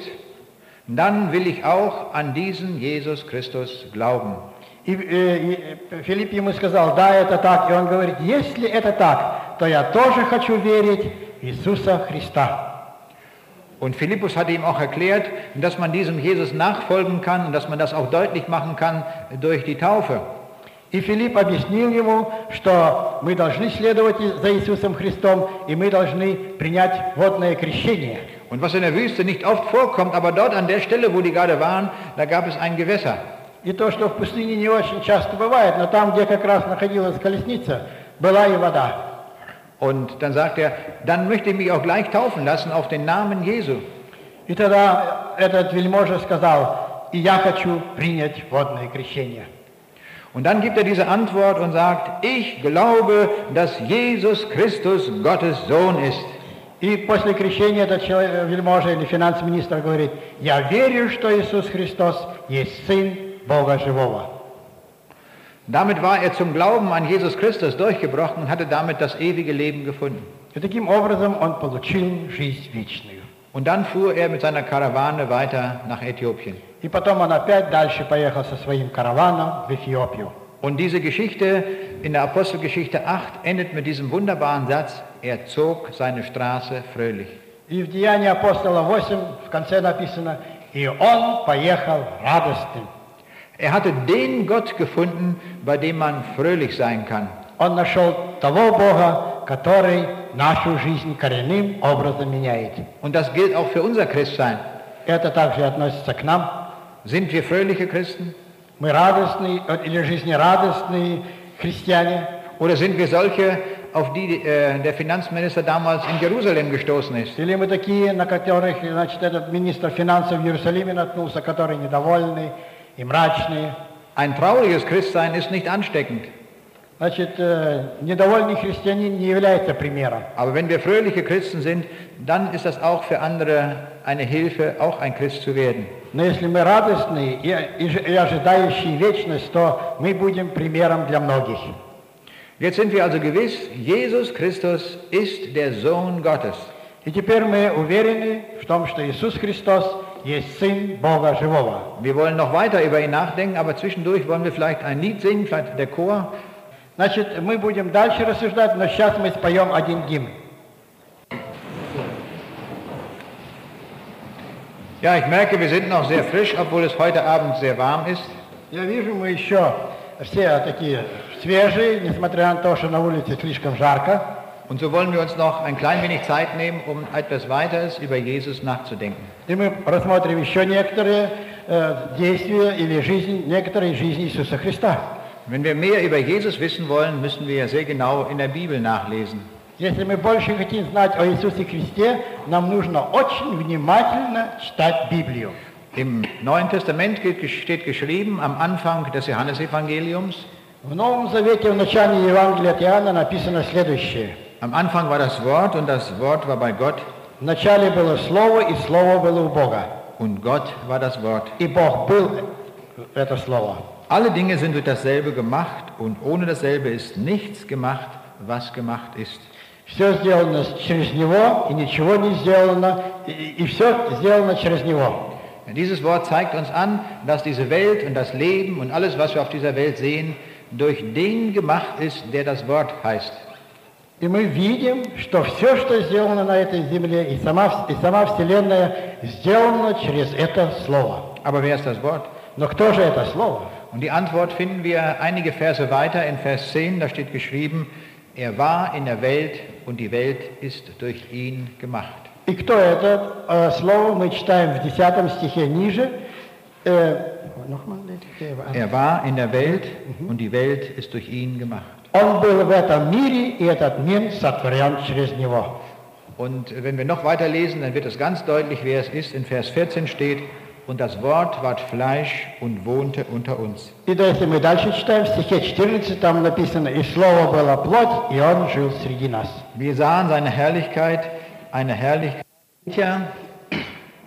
dann will ich auch an diesen Jesus Christus glauben. И, э, и, э, Филипп ему сказал, да, это так. И он говорит, если это так, то я тоже хочу верить в Иисуса Христа. Und Philippus hat ihm auch erklärt, dass man diesem Jesus nachfolgen kann und dass man das auch deutlich machen kann durch die Taufe. И Филипп объяснил ему, что мы должны следовать за Иисусом Христом, и мы должны принять водное крещение. Und was in der Wüste nicht oft vorkommt, aber dort an der Stelle, wo die gerade waren, da gab es ein Gewässer. И то, что в пустыне не очень часто бывает, но там, где как раз находилась колесница, была и вода. Und dann sagt er, dann möchte ich mich auch gleich taufen lassen auf den Namen Jesu. И тогда этот вельможа сказал, и я хочу принять водное крещение. Und dann gibt er diese Antwort und sagt, ich glaube, dass Jesus Christus Gottes Sohn ist. И после крещения этот человек, э, вельможа или финанс-министр говорит, я верю, что Иисус Христос есть Сын Бога Живого. Damit war er zum Glauben an Jesus Christus durchgebrochen und hatte damit das ewige Leben gefunden. И таким образом он получил жизнь вечную. Und dann fuhr er mit seiner Karawane weiter nach Äthiopien. И потом он опять дальше поехал со своим караваном в Эфиопию. Und diese Geschichte in der Apostelgeschichte 8 endet mit diesem wunderbaren Satz, er zog seine Straße fröhlich. И в Деянии апостола 8 в конце написано, и он поехал радостным. Er hatte den Gott gefunden, bei dem man fröhlich sein kann. Он нашел того Бога, который нашу жизнь коренным образом меняет. Und das gilt auch für unser Christsein. Это также относится к нам. Sind wir fröhliche Christen? Мы радостные э, или жизнерадостные христиане, Oder sind wir solche, auf die äh, der Finanzminister damals in Jerusalem gestoßen ist? или мы такие, на которых, значит, этот министр финансов в Иерусалиме наткнулся, которые недовольны и мрачные. Ein trauriges Christsein ist nicht ansteckend. Значит, э, недовольный христианин не является примером. Aber wenn wir fröhliche Christen sind, dann ist das auch für andere eine Hilfe, auch ein Christ zu werden. Но если мы радостные и, и ж- и ожидающие вечность, то мы будем примером для многих. Jetzt sind wir also gewiss, Jesus Christus ist der Sohn Gottes. И теперь мы уверены в том, что Иисус Христос есть Сын Бога Живого. Wir wollen noch weiter über ihn nachdenken, aber zwischendurch wollen wir vielleicht ein Lied singen, vielleicht der Chor. Значит, мы будем дальше рассуждать, но сейчас мы споем один гимн. Ja, ich merke, wir sind noch sehr frisch, obwohl es heute Abend sehr warm ist. Я вижу, мы еще все такие свежие, несмотря на то, что на улице слишком жарко. Und so wollen wir uns noch ein klein wenig Zeit nehmen, um etwas weiteres über Jesus nachzudenken. И мы рассмотрим еще некоторые э, действия или жизнь, некоторые жизни Иисуса Христа. Wenn wir mehr über Jesus wissen wollen, müssen wir sehr genau in der Bibel nachlesen. Если мы больше хотим знать о Иисусе Христе, нам нужно очень внимательно читать Библию. Im Neuen Testament geht- steht geschrieben am Anfang des Johannesevangeliums, В Новом Завете, в начале Евангелия от Иоанна написано следующее. am Anfang war das Wort und das Wort war bei Gott В начале было Слово, и Слово было у Бога. und Gott war das Wort. И Бог был это Слово. Alle Dinge sind durch dasselbe gemacht und ohne dasselbe ist nichts gemacht, was gemacht ist. Все сделано через Него, и ничего не сделано, и, и все сделано через Него. Dieses Wort zeigt uns an, dass diese Welt und das Leben und alles, was wir auf dieser Welt sehen, durch den gemacht ist, der das Wort heißt. И мы видим, что все, что сделано на этой земле, и сама, и сама Вселенная, сделано через это Слово. Aber wer ist das Wort? Но кто же это Слово? Und die Antwort finden wir einige Verse weiter in Vers 10, da steht geschrieben, er war in der Welt und die Welt ist durch ihn gemacht. И кто это э, Слово, мы читаем в 10 стихе ниже. Э, nochmal, Er war in der Welt und die Welt ist durch ihn gemacht. Он был в этом мире, и этот мир сотворен через Него. Und wenn wir noch weiter lesen, dann wird es ganz deutlich, wer es ist. In Vers 14 steht, und das Wort ward Fleisch und wohnte unter uns. И да, если мы дальше читаем, в стихе 14 там написано, «И Слово было плоть, и Он жил среди нас». Wir sahen seine Herrlichkeit, eine Herrlichkeit, ja,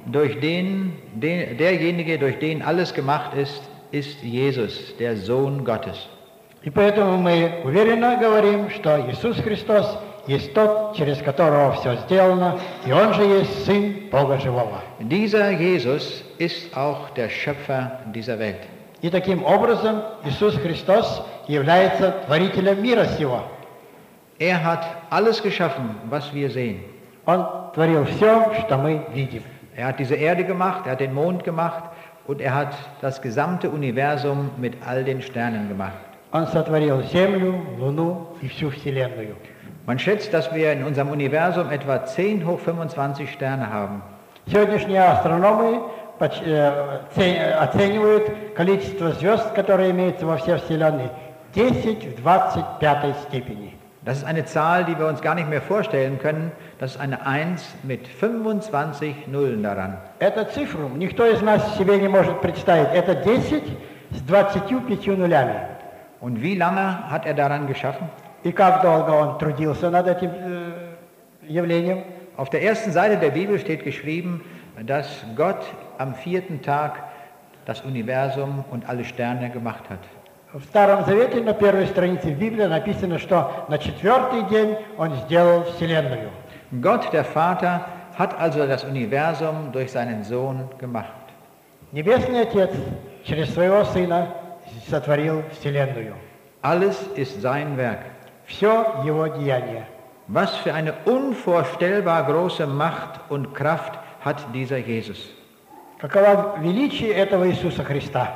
durch den, den, derjenige, durch den alles gemacht ist, ist Jesus, der Sohn Gottes. И поэтому мы уверенно говорим, что Иисус Христос есть тот, через которого все сделано, и Он же есть Сын Бога Живого. Dieser Jesus ist auch der Schöpfer dieser Welt. И таким образом Иисус Христос является творителем мира сего. Er hat alles geschaffen, was wir sehen. Он творил все, что мы видим. Er hat diese Erde gemacht, er hat den Mond gemacht und er hat das gesamte Universum mit all den Sternen gemacht. Он сотворил Землю, Луну и всю Вселенную. Man schätzt, dass wir in unserem Universum etwa 10 hoch 25 Sterne haben. Сегодняшние астрономы э, оце- оценивают количество звезд, которые имеются во всей Вселенной, 10 в 25 степени. Das ist eine Zahl, die wir uns gar nicht mehr vorstellen können. Das ist eine 1 mit 25 Nullen daran. Эту цифру никто из нас себе не может представить. Это 10 с 25 нулями. Und wie lange hat er daran geschaffen? И как долго он трудился над этим э, явлением? Auf der ersten Seite der Bibel steht geschrieben, dass Gott am vierten Tag das Universum und alle Sterne gemacht hat. В Старом Завете на первой странице Библии написано, что на четвертый день он сделал Вселенную. Gott, der Vater, hat also das Universum durch seinen Sohn gemacht. Небесный Отец через своего Сына сотворил Вселенную. Alles ist sein Werk. Все его деяние. Was für eine unvorstellbar große Macht und Kraft hat dieser Jesus. Каково величие этого Иисуса Христа.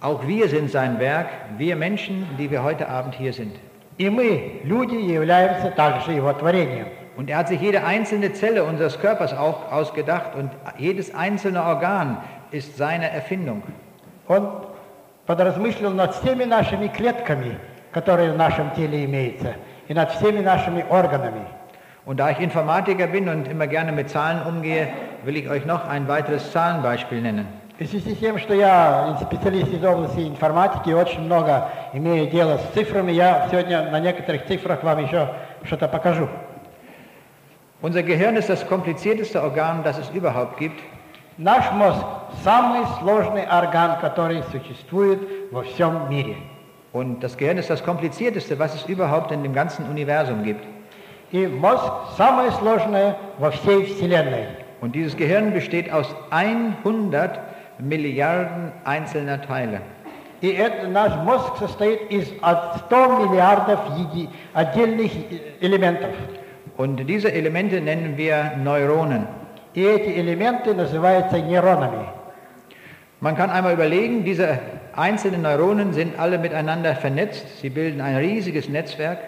Auch wir sind sein Werk, wir Menschen, die wir heute Abend hier sind. И мы, люди, являемся также его творением. Und er hat sich jede einzelne Zelle unseres Körpers auch ausgedacht und jedes einzelne Organ ist seine Erfindung. Он подразмыслил над всеми нашими клетками, которые в нашем теле имеются, и над всеми нашими органами. Und da ich Informatiker bin und immer gerne mit Zahlen umgehe, will ich euch noch ein weiteres Zahlenbeispiel nennen. И в связи с тем, что я специалист из области информатики и очень много имею дело с цифрами, я сегодня на некоторых цифрах вам еще что-то покажу. Unser Gehirn ist das komplizierteste Organ, das es überhaupt gibt. Наш мозг – самый сложный орган, который существует во всем мире. Und das Gehirn ist das komplizierteste, was es überhaupt in dem ganzen Universum gibt. И мозг – самое сложное во всей Вселенной. Und dieses Gehirn besteht aus 100 Milliarden einzelner Teile. И это, наш мозг состоит из от 100 миллиардов еди- отдельных э, элементов. Und diese Elemente nennen wir Neuronen. И эти элементы называются нейронами. Man kann einmal überlegen, diese einzelnen Neuronen sind alle miteinander vernetzt. Sie bilden ein riesiges Netzwerk.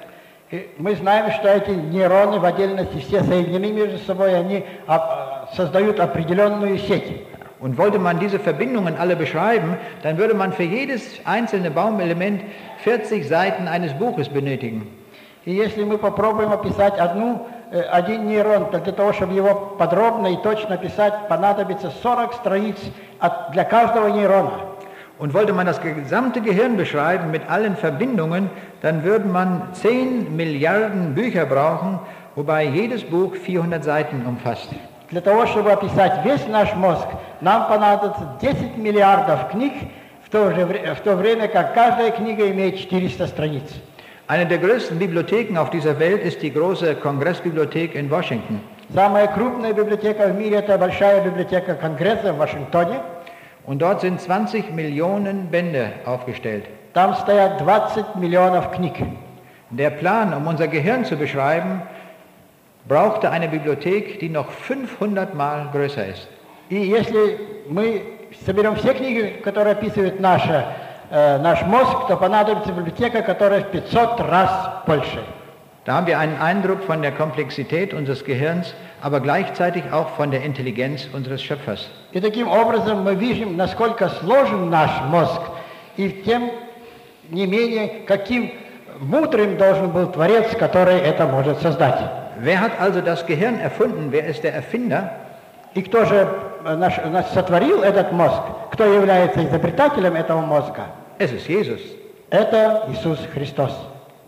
И мы знаем, что эти нейроны в отдельности все соединены между собой, они а, создают определенную сеть. Und wollte man diese Verbindungen alle beschreiben, dann würde man für jedes einzelne Baumelement 40 Seiten eines Buches benötigen. И если мы попробуем описать одну, э, один нейрон, то для того, чтобы его подробно и точно описать, понадобится 40 страниц от- для каждого нейрона. Und wollte man das gesamte Gehirn beschreiben mit allen Verbindungen, dann würde man 10 Milliarden Bücher brauchen, wobei jedes Buch 400 Seiten umfasst. Для того, чтобы описать весь наш мозг, нам понадобится 10 миллиардов книг, в то, же, вре- в то время как каждая книга имеет 400 страниц. Eine der größten Bibliotheken auf dieser Welt ist die große Kongressbibliothek in Washington. Самая крупная библиотека в мире – это большая библиотека Конгресса в Вашингтоне. Und dort sind 20 Millionen Bände aufgestellt. Там стоят 20 миллионов книг. Der Plan, um unser Gehirn zu beschreiben, brauchte eine Bibliothek, die noch 500 Mal größer ist. И если мы соберем все книги, которые описывают наше, э, наш мозг, то понадобится библиотека, которая в 500 раз больше. Da haben wir einen Eindruck von der Komplexität unseres Gehirns, aber gleichzeitig auch von der Intelligenz unseres Schöpfers. И таким образом мы видим, насколько сложен наш мозг, и тем не менее, каким мудрым должен был Творец, который это может создать. Wer hat also das Gehirn erfunden? Wer ist der Erfinder? И кто же э, наш, наш сотворил этот мозг? Кто является изобретателем этого мозга? Es ist Jesus. Это Иисус Христос.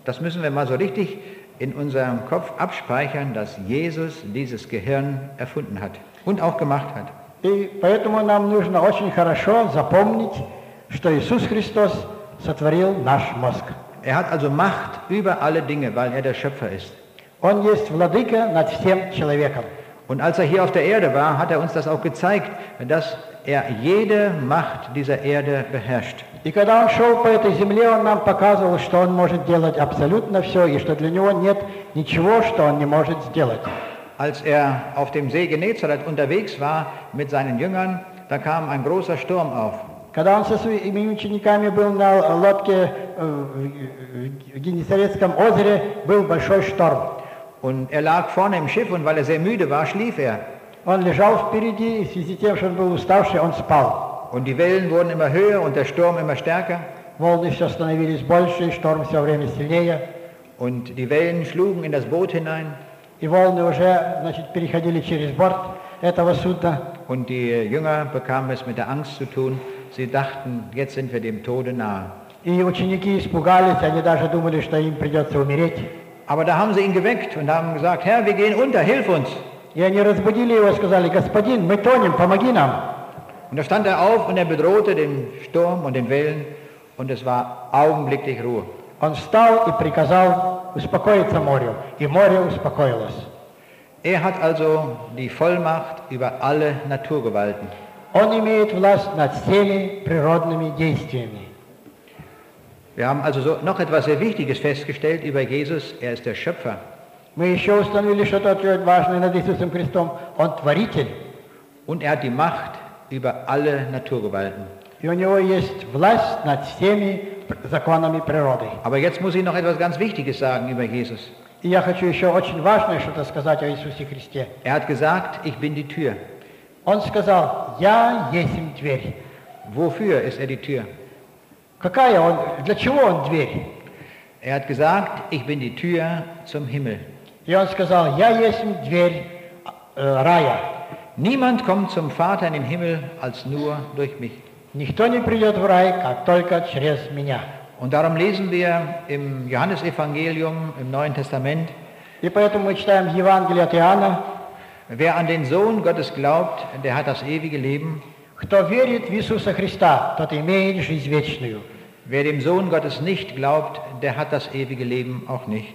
Das müssen wir mal so richtig in unserem Kopf abspeichern, dass Jesus dieses Gehirn erfunden hat und auch gemacht hat. И поэтому нам нужно очень хорошо запомнить, что Иисус Христос сотворил наш мозг. Er hat also Macht über alle Dinge, weil er der Schöpfer ist. Он есть владыка над всем человеком. Und als er hier auf der Erde war, hat er uns das auch gezeigt, dass er jede Macht dieser Erde beherrscht. И когда он шел по этой земле, он нам показывал, что он может делать абсолютно все, и что для него нет ничего, что он не может сделать. Als er auf dem See Genezareth unterwegs war mit seinen Jüngern, da kam ein großer Sturm auf. Когда он со своими учениками был на лодке э, в Генесарецком озере, был большой шторм. Und er lag vorne im Schiff und weil er sehr müde war, schlief er. Он лежал впереди, и в связи с тем, что он был уставший, он спал. Und die Wellen wurden immer höher und der Sturm immer stärker. Волны все становились больше, и шторм все время сильнее. Und die Wellen schlugen in das Boot hinein. И волны уже значит, переходили через борт этого судна. Und die Jünger bekamen es mit der Angst zu tun. Sie dachten, jetzt sind wir dem Tode nahe. И ученики испугались, они даже думали, что им придется умереть. Aber da haben sie ihn geweckt und haben gesagt, Herr, wir gehen unter, hilf uns. И они разбудили его и сказали, господин, мы тонем, помоги нам. Und da stand er auf und er bedrohte den Sturm und den Wellen und es war augenblicklich Ruhe. Он встал и приказал успокоиться морю, и море успокоилось. Er hat also die Vollmacht über alle Naturgewalten. Он имеет власть над всеми природными действиями. Wir haben also so noch etwas sehr Wichtiges festgestellt über Jesus. Er ist der Schöpfer. Мы еще установили что-то очень важное над Иисусом Христом. Он творитель, Und er hat die Macht über alle Naturgewalten. и у него есть власть над всеми законами природы. Aber jetzt muss ich noch etwas ganz Wichtiges sagen über Jesus. И я хочу еще очень важное что-то сказать о Иисусе Христе. Er hat gesagt, ich bin die Tür. Он сказал, «Я есть дверь». Wofür ist er die Tür? Какая он, для чего он дверь? Er hat gesagt, ich bin die Tür zum Himmel. И он сказал, я есть дверь э, рая. Niemand kommt zum Vater in den Himmel als nur durch mich. Никто не придет в рай, как только через меня. Und darum lesen wir im Johannesevangelium im Neuen Testament, И поэтому мы читаем в Евангелии от Иоанна, wer an den Sohn Gottes glaubt, der hat das ewige Leben. кто верит в Иисуса Христа, тот имеет жизнь вечную. Wer dem Sohn Gottes nicht glaubt, der hat das ewige Leben auch nicht.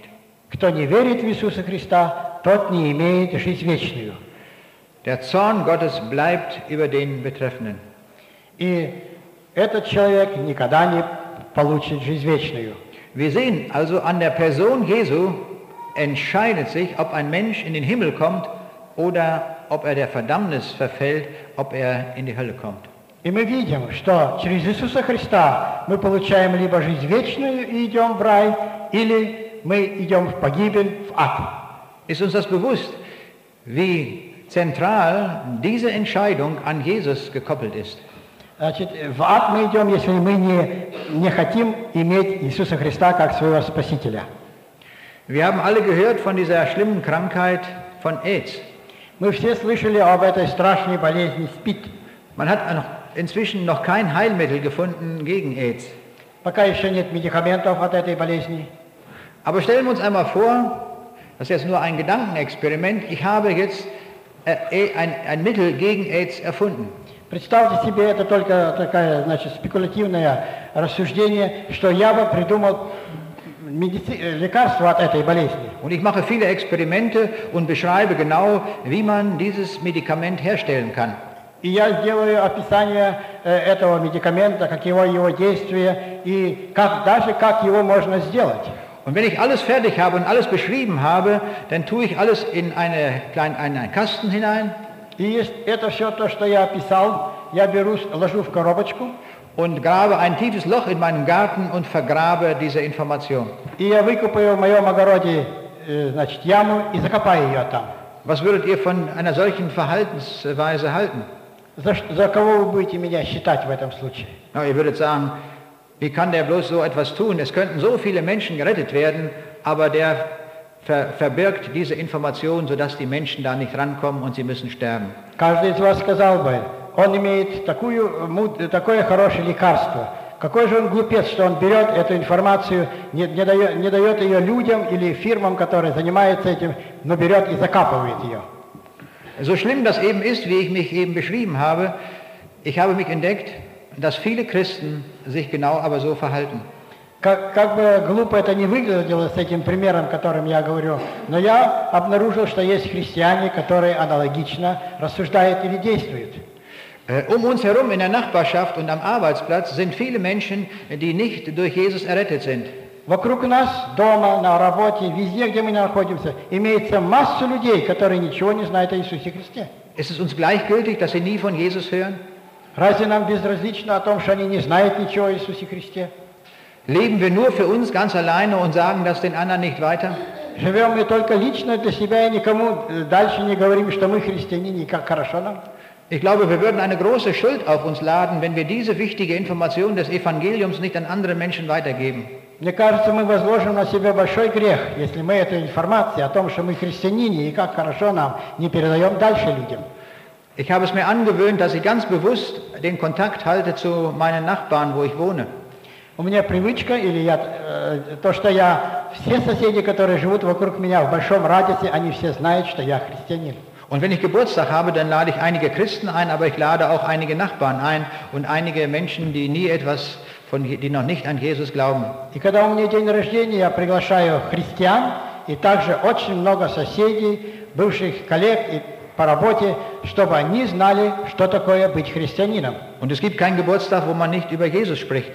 Кто не верит в Иисуса Христа, тот не имеет жизнь вечную. Der Zorn Gottes bleibt über den Betreffenden. И этот человек никогда не получит жизнь вечную. Wir sehen also an der Person Jesu entscheidet sich, ob ein Mensch in den Himmel kommt oder ob er der Verdammnis verfällt, ob er in die Hölle kommt. И мы видим, что через Иисуса Христа мы получаем либо жизнь вечную и идем в рай, или мы идем в погибель, в ад. Ist uns das bewusst, wie zentral diese Entscheidung an Jesus gekoppelt ist? Значит, в ад мы идем, если мы не, не хотим иметь Иисуса Христа как своего Спасителя. Wir haben alle gehört von dieser schlimmen Krankheit von AIDS. Мы все слышали об этой страшной болезни СПИД. Man hat noch- inzwischen noch kein Heilmittel gefunden gegen AIDS. Пока еще нет медикаментов от этой болезни. Aber stellen wir uns einmal vor, das ist jetzt nur ein Gedankenexperiment, ich habe jetzt äh, ein, ein Mittel gegen AIDS erfunden. Представьте себе, это только такое, значит, спекулятивное рассуждение, что я бы придумал медици- э, лекарство от этой болезни. Und ich mache viele Experimente und beschreibe genau, wie man dieses Medikament herstellen kann. И я сделаю описание э, этого медикамента, каково его действие и как, даже как его можно сделать. Und wenn ich alles fertig habe und alles beschrieben habe, dann tue ich alles in eine klein, einen, einen Kasten hinein И есть это все то, что я описал, я беру, ложу в коробочку, und grabe ein tiefes Loch in meinem Garten und vergrabe diese Information. и я выкопаю в моем огороде э, значит, яму и закопаю ее там. Was würdet ihr von einer solchen Verhaltensweise halten? За, ш- за кого вы будете меня считать в этом случае? Na, ihr würdet sagen, wie kann der bloß so etwas tun? Es könnten so viele Menschen gerettet werden, aber der ver verbirgt diese Information, sodass die Menschen da nicht rankommen und sie müssen sterben. Каждый из вас сказал бы, он имеет такую, муд- такое хорошее лекарство. Какой же он глупец, что он берет эту информацию, не, не дает, не дает ее людям или фирмам, которые занимаются этим, но берет и закапывает ее. So schlimm das eben ist, wie ich mich eben beschrieben habe, ich habe mich entdeckt, dass viele Christen sich genau aber so verhalten. Как, как бы глупо это не выглядело с этим примером, которым я говорю, но я обнаружил, что есть христиане, которые аналогично рассуждают или действуют. Äh, Um uns herum in der Nachbarschaft und am Arbeitsplatz sind viele Menschen, die nicht durch Jesus errettet sind. Вокруг нас, дома, на работе, везде, где мы находимся, имеется масса людей, которые ничего не знают о Иисусе Христе. Ist es uns gleichgültig, dass sie nie von Jesus hören? Разве нам безразлично о том, что они не знают ничего о Иисусе Христе? Leben wir nur für uns ganz alleine und sagen das den anderen nicht weiter? Живем мы только лично для себя и никому э, дальше не говорим, что мы христиане, и как хорошо нам? Ich glaube, wir würden eine große Schuld auf uns laden, wenn wir diese wichtige Information des Evangeliums nicht an andere Menschen weitergeben. Мне кажется, мы возложим на себя большой грех, если мы эту информацию о том, что мы христиане и как хорошо нам, не передаем дальше людям. Ich habe es mir angewöhnt, dass ich ganz bewusst den Kontakt halte zu meinen Nachbarn, wo ich wohne. У меня привычка, или я, э, то, что я, все соседи, которые живут вокруг меня в большом радиусе, они все знают, что я христианин. Und wenn ich Geburtstag habe, dann lade ich einige Christen ein, aber ich lade auch einige Nachbarn ein und einige Menschen, die nie etwas von, die noch nicht an Jesus glauben. И когда у меня день рождения, я приглашаю христиан и также очень много соседей, бывших коллег и по работе, чтобы они знали, что такое быть христианином. Und es gibt keinen Geburtstag, wo man nicht über Jesus spricht.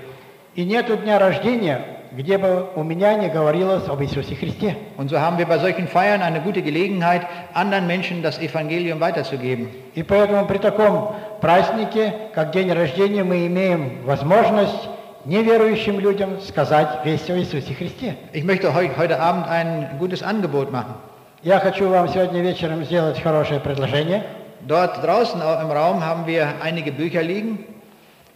И нету дня рождения, где бы у меня не говорилось об Иисусе Христе. Und so haben wir bei solchen Feiern eine gute Gelegenheit, anderen Menschen das Evangelium weiterzugeben. И поэтому при таком празднике, как день рождения, мы имеем возможность неверующим людям сказать весть о Иисусе Христе. Ich möchte heu, heute Abend ein gutes Angebot machen. Я хочу вам сегодня вечером сделать хорошее предложение. Dort draußen au- im Raum haben wir einige Bücher liegen.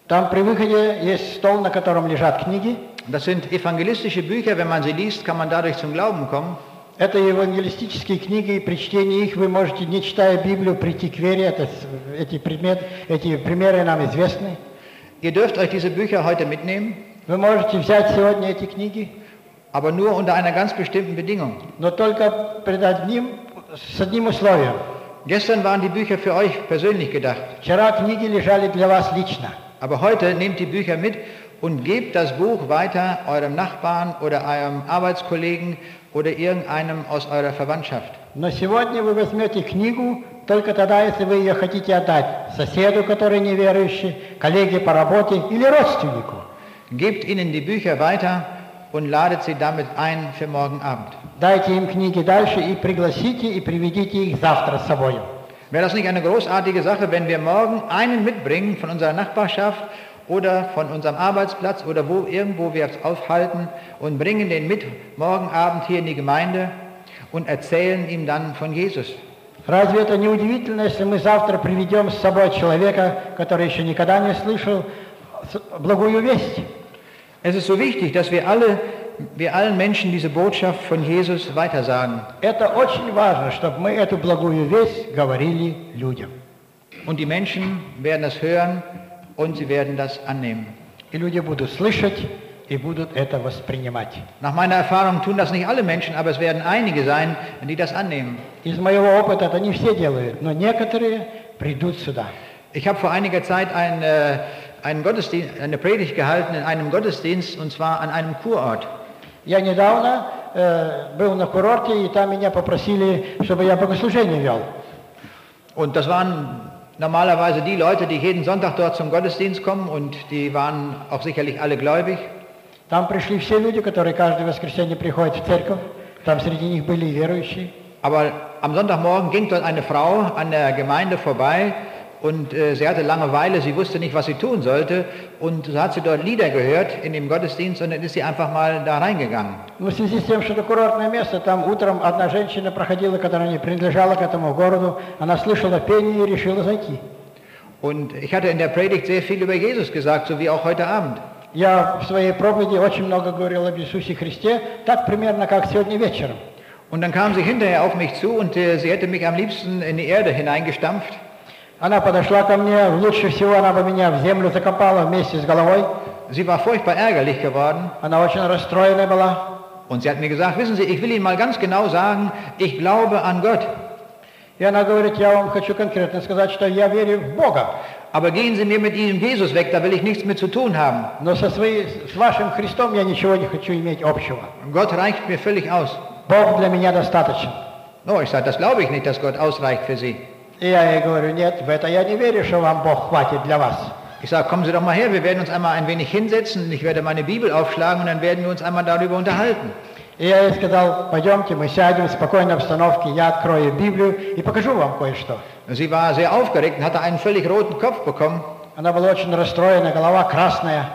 Там при выходе есть стол, на котором лежат книги. Das sind evangelistische Bücher, wenn man sie liest, kann man dadurch zum Glauben kommen. Это евангелистические книги, и при чтении их вы можете, не читая Библию, прийти к вере. Это, эти, предмет, эти примеры нам известны. Ihr dürft euch diese Bücher heute mitnehmen, Вы можете взять сегодня эти книги, aber nur unter einer ganz bestimmten Bedingung. но только пред одним, с одним условием. Gestern waren die Bücher für euch persönlich gedacht, Вчера книги лежали для вас лично. aber heute nehmt die Bücher mit und gebt das Buch weiter eurem Nachbarn oder eurem Arbeitskollegen oder irgendeinem aus eurer Verwandtschaft. Но сегодня вы возьмете книгу только тогда, если вы ее хотите отдать соседу, который неверующий, коллеге по работе или родственнику. Gebt ihnen die Bücher weiter und ladet sie damit ein für morgen Abend. Дайте им книги дальше и пригласите и приведите их завтра с собой. Wäre das nicht eine großartige Sache, wenn wir morgen einen mitbringen von unserer Nachbarschaft oder von unserem Arbeitsplatz oder wo irgendwo wir uns aufhalten und bringen den mit morgen Abend hier in die Gemeinde und erzählen ihm dann von Jesus. Разве это не удивительно, если мы завтра приведем с собой человека, который еще никогда не слышал с- благую весть? Es ist so wichtig, dass wir alle, wir allen Menschen diese Botschaft von Jesus weitersagen. Это очень важно, чтобы мы эту благую весть говорили людям. Und die Menschen werden das hören und sie werden das annehmen. И люди будут слышать и будут это воспринимать. Nach meiner Erfahrung tun das nicht alle Menschen, aber es werden einige sein, die das annehmen. Из моего опыта это не все делают, но некоторые придут сюда. Ich habe vor einiger Zeit ein, äh, einen Gottesdienst, eine Predigt gehalten in einem Gottesdienst und zwar an einem Kurort. Я недавно э, был на курорте, и там меня попросили, чтобы я богослужение вел. Und das waren normalerweise die Leute, die jeden Sonntag dort zum Gottesdienst kommen und die waren auch sicherlich alle gläubig. Там пришли все люди, которые каждое воскресенье приходят в церковь. Там среди них были и верующие. Aber am Sonntagmorgen ging dort eine Frau an der Gemeinde vorbei und äh, sie hatte Langeweile, sie wusste nicht, was sie tun sollte und so hat sie dort Lieder gehört in dem Gottesdienst und dann ist sie einfach mal da reingegangen. Но в связи с тем, что это курортное место, там утром одна женщина проходила, которая не принадлежала к этому городу. Она слышала пение и решила зайти. Und ich hatte in der Predigt sehr viel über Jesus gesagt, so wie auch heute Abend. Я в своей проповеди очень много говорил об Иисусе Христе, так примерно как сегодня вечером. Und dann kam sie hinterher auf mich zu und äh, sie hätte mich am liebsten in die Erde hineingestampft. Она подошла ко мне, лучше всего она бы меня в землю закопала вместе с головой. Sie war furchtbar ärgerlich geworden Она очень расстроена была. und sie hat mir gesagt, wissen Sie, ich will Ihnen mal ganz genau sagen, ich glaube an Gott. И она говорит, я вам хочу конкретно сказать, что я верю в Бога. Aber gehen Sie mir mit diesem Jesus weg, da will ich nichts mit zu tun haben. Но со своей, с вашим Христом я ничего не хочу иметь общего. Gott reicht mir völlig aus. Бог для меня достаточен. No, ich sage, das glaube ich nicht, dass Gott ausreicht für Sie. И я ей говорю, нет, в это я не верю, что вам Бог хватит для вас. Ich sage, kommen Sie doch mal her, wir werden uns einmal ein wenig hinsetzen, ich werde meine Bibel aufschlagen und dann werden wir uns einmal darüber unterhalten. И я ей сказал, пойдемте, мы сядем в спокойной обстановке, я открою Библию и покажу вам кое-что. Sie war sehr aufgeregt und hatte einen völlig roten Kopf bekommen. Она была очень расстроена, голова красная.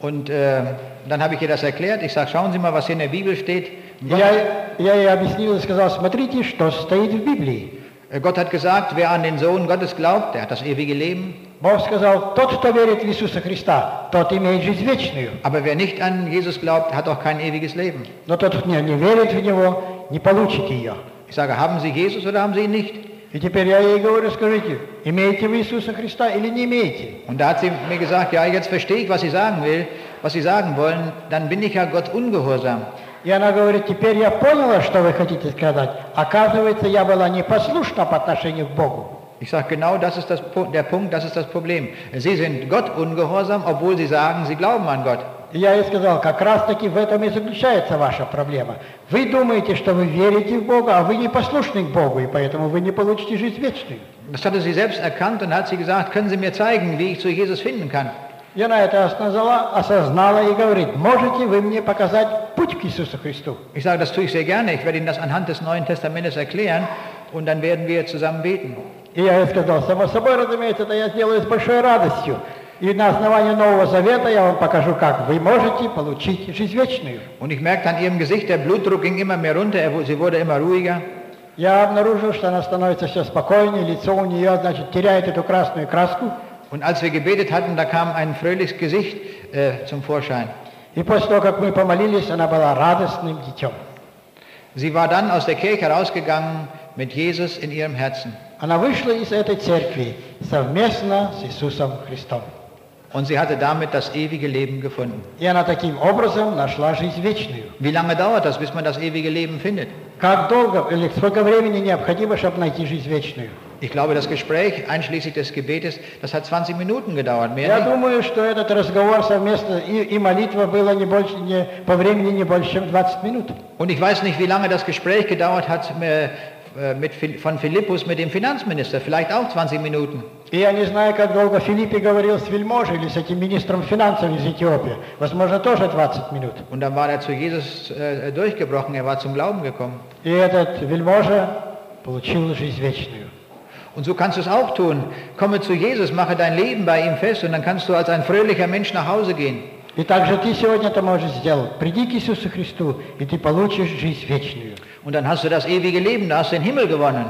Und äh, dann habe ich ihr das erklärt. Ich sage, schauen Sie mal, was hier in der Bibel steht. И Gott, Я, я ей объяснил и сказал, смотрите, что стоит в Библии. äh, Gott hat gesagt, wer an den Sohn Gottes glaubt, der hat das ewige Leben. Бог сказал, тот, кто верит в Иисуса Христа, тот имеет жизнь вечную. Aber wer nicht an Jesus glaubt, hat auch kein ewiges Leben. Но тот, кто не, не верит в Него, не получит ее. Ich sage, haben Sie Jesus oder haben Sie ihn nicht? И теперь я ей говорю, скажите, имеете вы Иисуса Христа или не имеете? Und da hat sie mir gesagt, ja, jetzt verstehe ich, was Sie sagen will, was Sie sagen wollen. Dann bin ich ja Gott ungehorsam. И она говорит, теперь я поняла, что вы хотите сказать. Оказывается, я была непослушна по отношению к Богу. Ich sage, genau das ist das, der Punkt, das ist das Problem. Sie sind Gott ungehorsam, obwohl Sie sagen, Sie glauben an Gott. Я ей сказал, как раз таки в этом и заключается ваша проблема. Вы думаете, что вы верите в Бога, а вы не послушны к Богу, и поэтому вы не получите жизнь вечную. Das hatte sie selbst erkannt und hat sie gesagt, können Sie mir zeigen, wie ich zu Jesus finden kann. И она это осознала, осознала и говорит, можете вы мне показать путь к Иисусу Христу? Ich sage, das tue ich sehr gerne. Ich werde Ihnen das anhand des Neuen Testamentes erklären und dann werden wir zusammen beten. И я ей сказал, само собой, разумеется, это я сделаю с большой радостью. И на основании Нового Завета я вам покажу, как вы можете получить жизнь вечную. Und ich merkte an ihrem Gesicht, der Blutdruck ging immer mehr runter, er, sie wurde immer ruhiger. Я обнаружил, что она становится все спокойнее, лицо у нее, значит, теряет эту красную краску. Und als wir gebetet hatten, da kam ein fröhliches Gesicht äh, zum Vorschein. И после того, как мы помолились, она была радостным детем. Sie war dann aus der Kirche rausgegangen mit Jesus in ihrem Herzen. Она вышла из этой церкви совместно с Иисусом Христом. Und sie hatte damit das ewige Leben gefunden. И она таким образом нашла жизнь вечную. Wie lange dauert das, bis man das ewige Leben findet? Как долго или сколько времени необходимо, чтобы найти жизнь вечную? Ich glaube, das Gespräch einschließlich des Gebetes, das hat 20 Minuten gedauert, mehr Я nicht. думаю, что этот разговор совместно и, и молитва было не больше, не, по времени не больше, чем 20 минут. Und ich weiß nicht, wie lange das Gespräch gedauert hat äh, äh, mit, Phil- von Philippus mit dem Finanzminister, vielleicht auch 20 Minuten. И я не знаю, как долго Филиппе говорил с вельможей или с этим министром финансов из Эфиопии. Возможно, тоже 20 минут. Und dann war er zu Jesus äh, durchgebrochen, er war zum Glauben gekommen. И этот вельможа получил жизнь вечную. Und so kannst du es auch tun. Komme zu Jesus, mache dein Leben bei ihm fest und dann kannst du als ein fröhlicher Mensch nach Hause gehen. И также ты сегодня это можешь сделать. Приди к Иисусу Христу, и ты получишь жизнь вечную. Und dann hast du das ewige Leben, da hast du den Himmel gewonnen.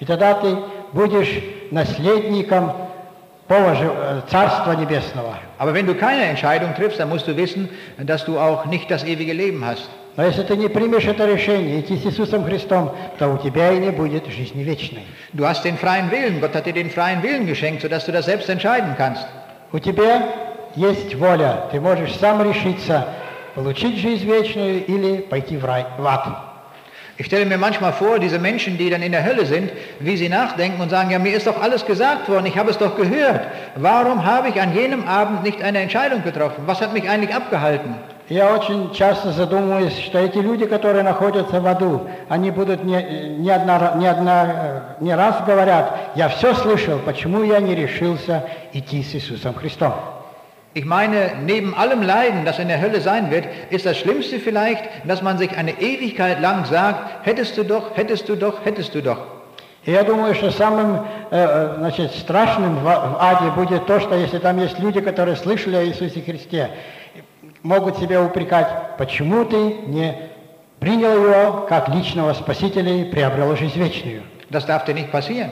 И тогда ты будешь наследником положи- э, Царства Небесного. Aber wenn du keine Entscheidung triffst, dann musst du wissen, dass du auch nicht das ewige Leben hast. Но если ты не примешь это решение, идти с Иисусом Христом, то у тебя и не будет жизни вечной. Du hast den freien Willen. Gott hat dir den freien Willen geschenkt, sodass du das selbst entscheiden kannst. У тебя есть воля. Ты можешь сам решиться, получить жизнь вечную или пойти в рай, в ад. Ich stelle mir manchmal vor, diese Menschen, die dann in der Hölle sind, wie sie nachdenken und sagen, ja, mir ist doch alles gesagt worden, ich habe es doch gehört. Warum habe ich an jenem Abend nicht eine Entscheidung getroffen? Was hat mich eigentlich abgehalten? Я очень часто задумываюсь, что эти люди, которые находятся в аду, они будут не, не, одна, не, одна, э, не раз говорят, я все слышал, почему я не решился идти с Иисусом Христом. Ich meine, neben allem Leiden, das in der Hölle sein wird, ist das Schlimmste vielleicht, dass man sich eine Ewigkeit lang sagt, hättest du doch, hättest du doch, hättest du doch. И я думаю, что самым э, значит, страшным в аде будет то, что если там есть люди, которые слышали о Иисусе Христе, могут себя упрекать, почему ты не принял его как личного спасителя и приобрел жизнь вечную. Das darf dir nicht passieren.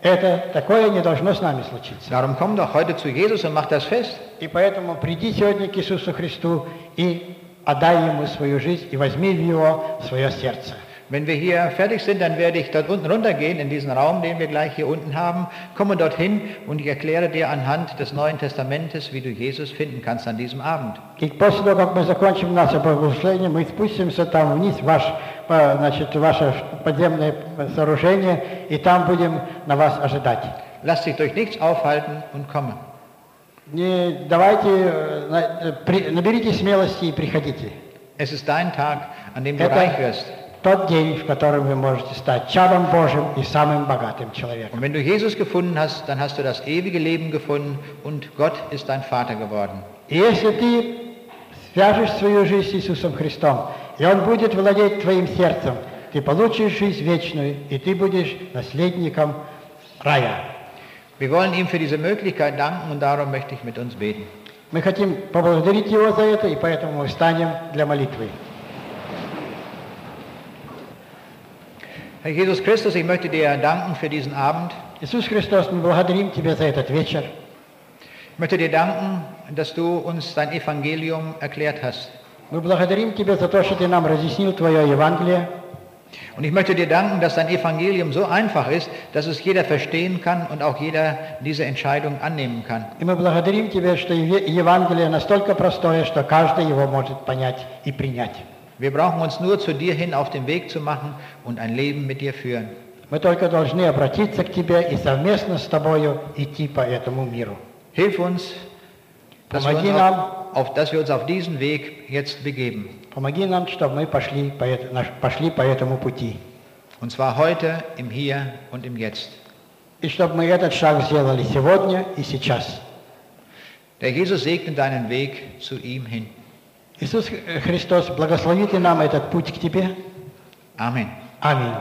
Это такое не должно с нами случиться. Darum komm doch heute zu Jesus und mach das fest. И поэтому приди сегодня к Иисусу Христу и отдай Ему свою жизнь и возьми в Его свое сердце. Wenn wir hier fertig sind, dann werde ich dort unten runtergehen, in diesen Raum, den wir gleich hier unten haben. Komme dorthin und ich erkläre dir anhand des Neuen Testamentes, wie du Jesus finden kannst an diesem Abend. И после того, как мы закончим наше богослужение, мы спустимся там вниз, в ваш, э, значит, ваше подземное сооружение, и там будем на вас ожидать. Lass dich durch nichts aufhalten und komme. Не давайте, э, на- э, при- наберите смелости и приходите. Es ist dein Tag, an dem du Это reich wirst. Тот день, в котором вы можете стать чадом Божьим и самым богатым человеком. Und wenn du Jesus gefunden hast, dann hast du das ewige Leben gefunden und Gott ist dein Vater geworden. Если ты свяжешь свою жизнь с Иисусом Христом, и Он будет владеть твоим сердцем, ты получишь жизнь вечную, и ты будешь наследником рая. Wir wollen ihm für diese Möglichkeit danken und darum möchte ich mit uns beten. Мы хотим поблагодарить Его за это, и поэтому мы встанем для молитвы. Herr Jesus Christus, ich möchte dir danken für diesen Abend. Иисус Христос, мы благодарим Тебя за этот вечер. Ich möchte dir danken, dass du uns dein Evangelium erklärt hast. Мы благодарим Тебя за то, что Ты нам разъяснил Твое Евангелие. Und ich möchte dir danken, dass dein Evangelium so einfach ist, dass es jeder verstehen kann und auch jeder diese Entscheidung annehmen kann. И мы благодарим Тебя, что Еве- Евангелие настолько простое, что каждый его может понять и принять. Wir brauchen uns nur zu dir hin auf den Weg zu machen und ein Leben mit dir führen. Мы только должны обратиться к Тебе и совместно с Тобою идти по этому миру. Hilf uns, dass wir uns Помоги auf, нам. auf, dass wir uns auf diesen Weg jetzt begeben. Помоги нам, чтобы мы пошли по, эт- наш- пошли по этому пути. Und zwar heute, im Hier und im Jetzt. И чтобы мы этот шаг сделали сегодня и сейчас. Der Jesus segne deinen Weg zu ihm hin. Иисус Христос, благослови Ты нам этот путь к Тебе. Amen. Аминь.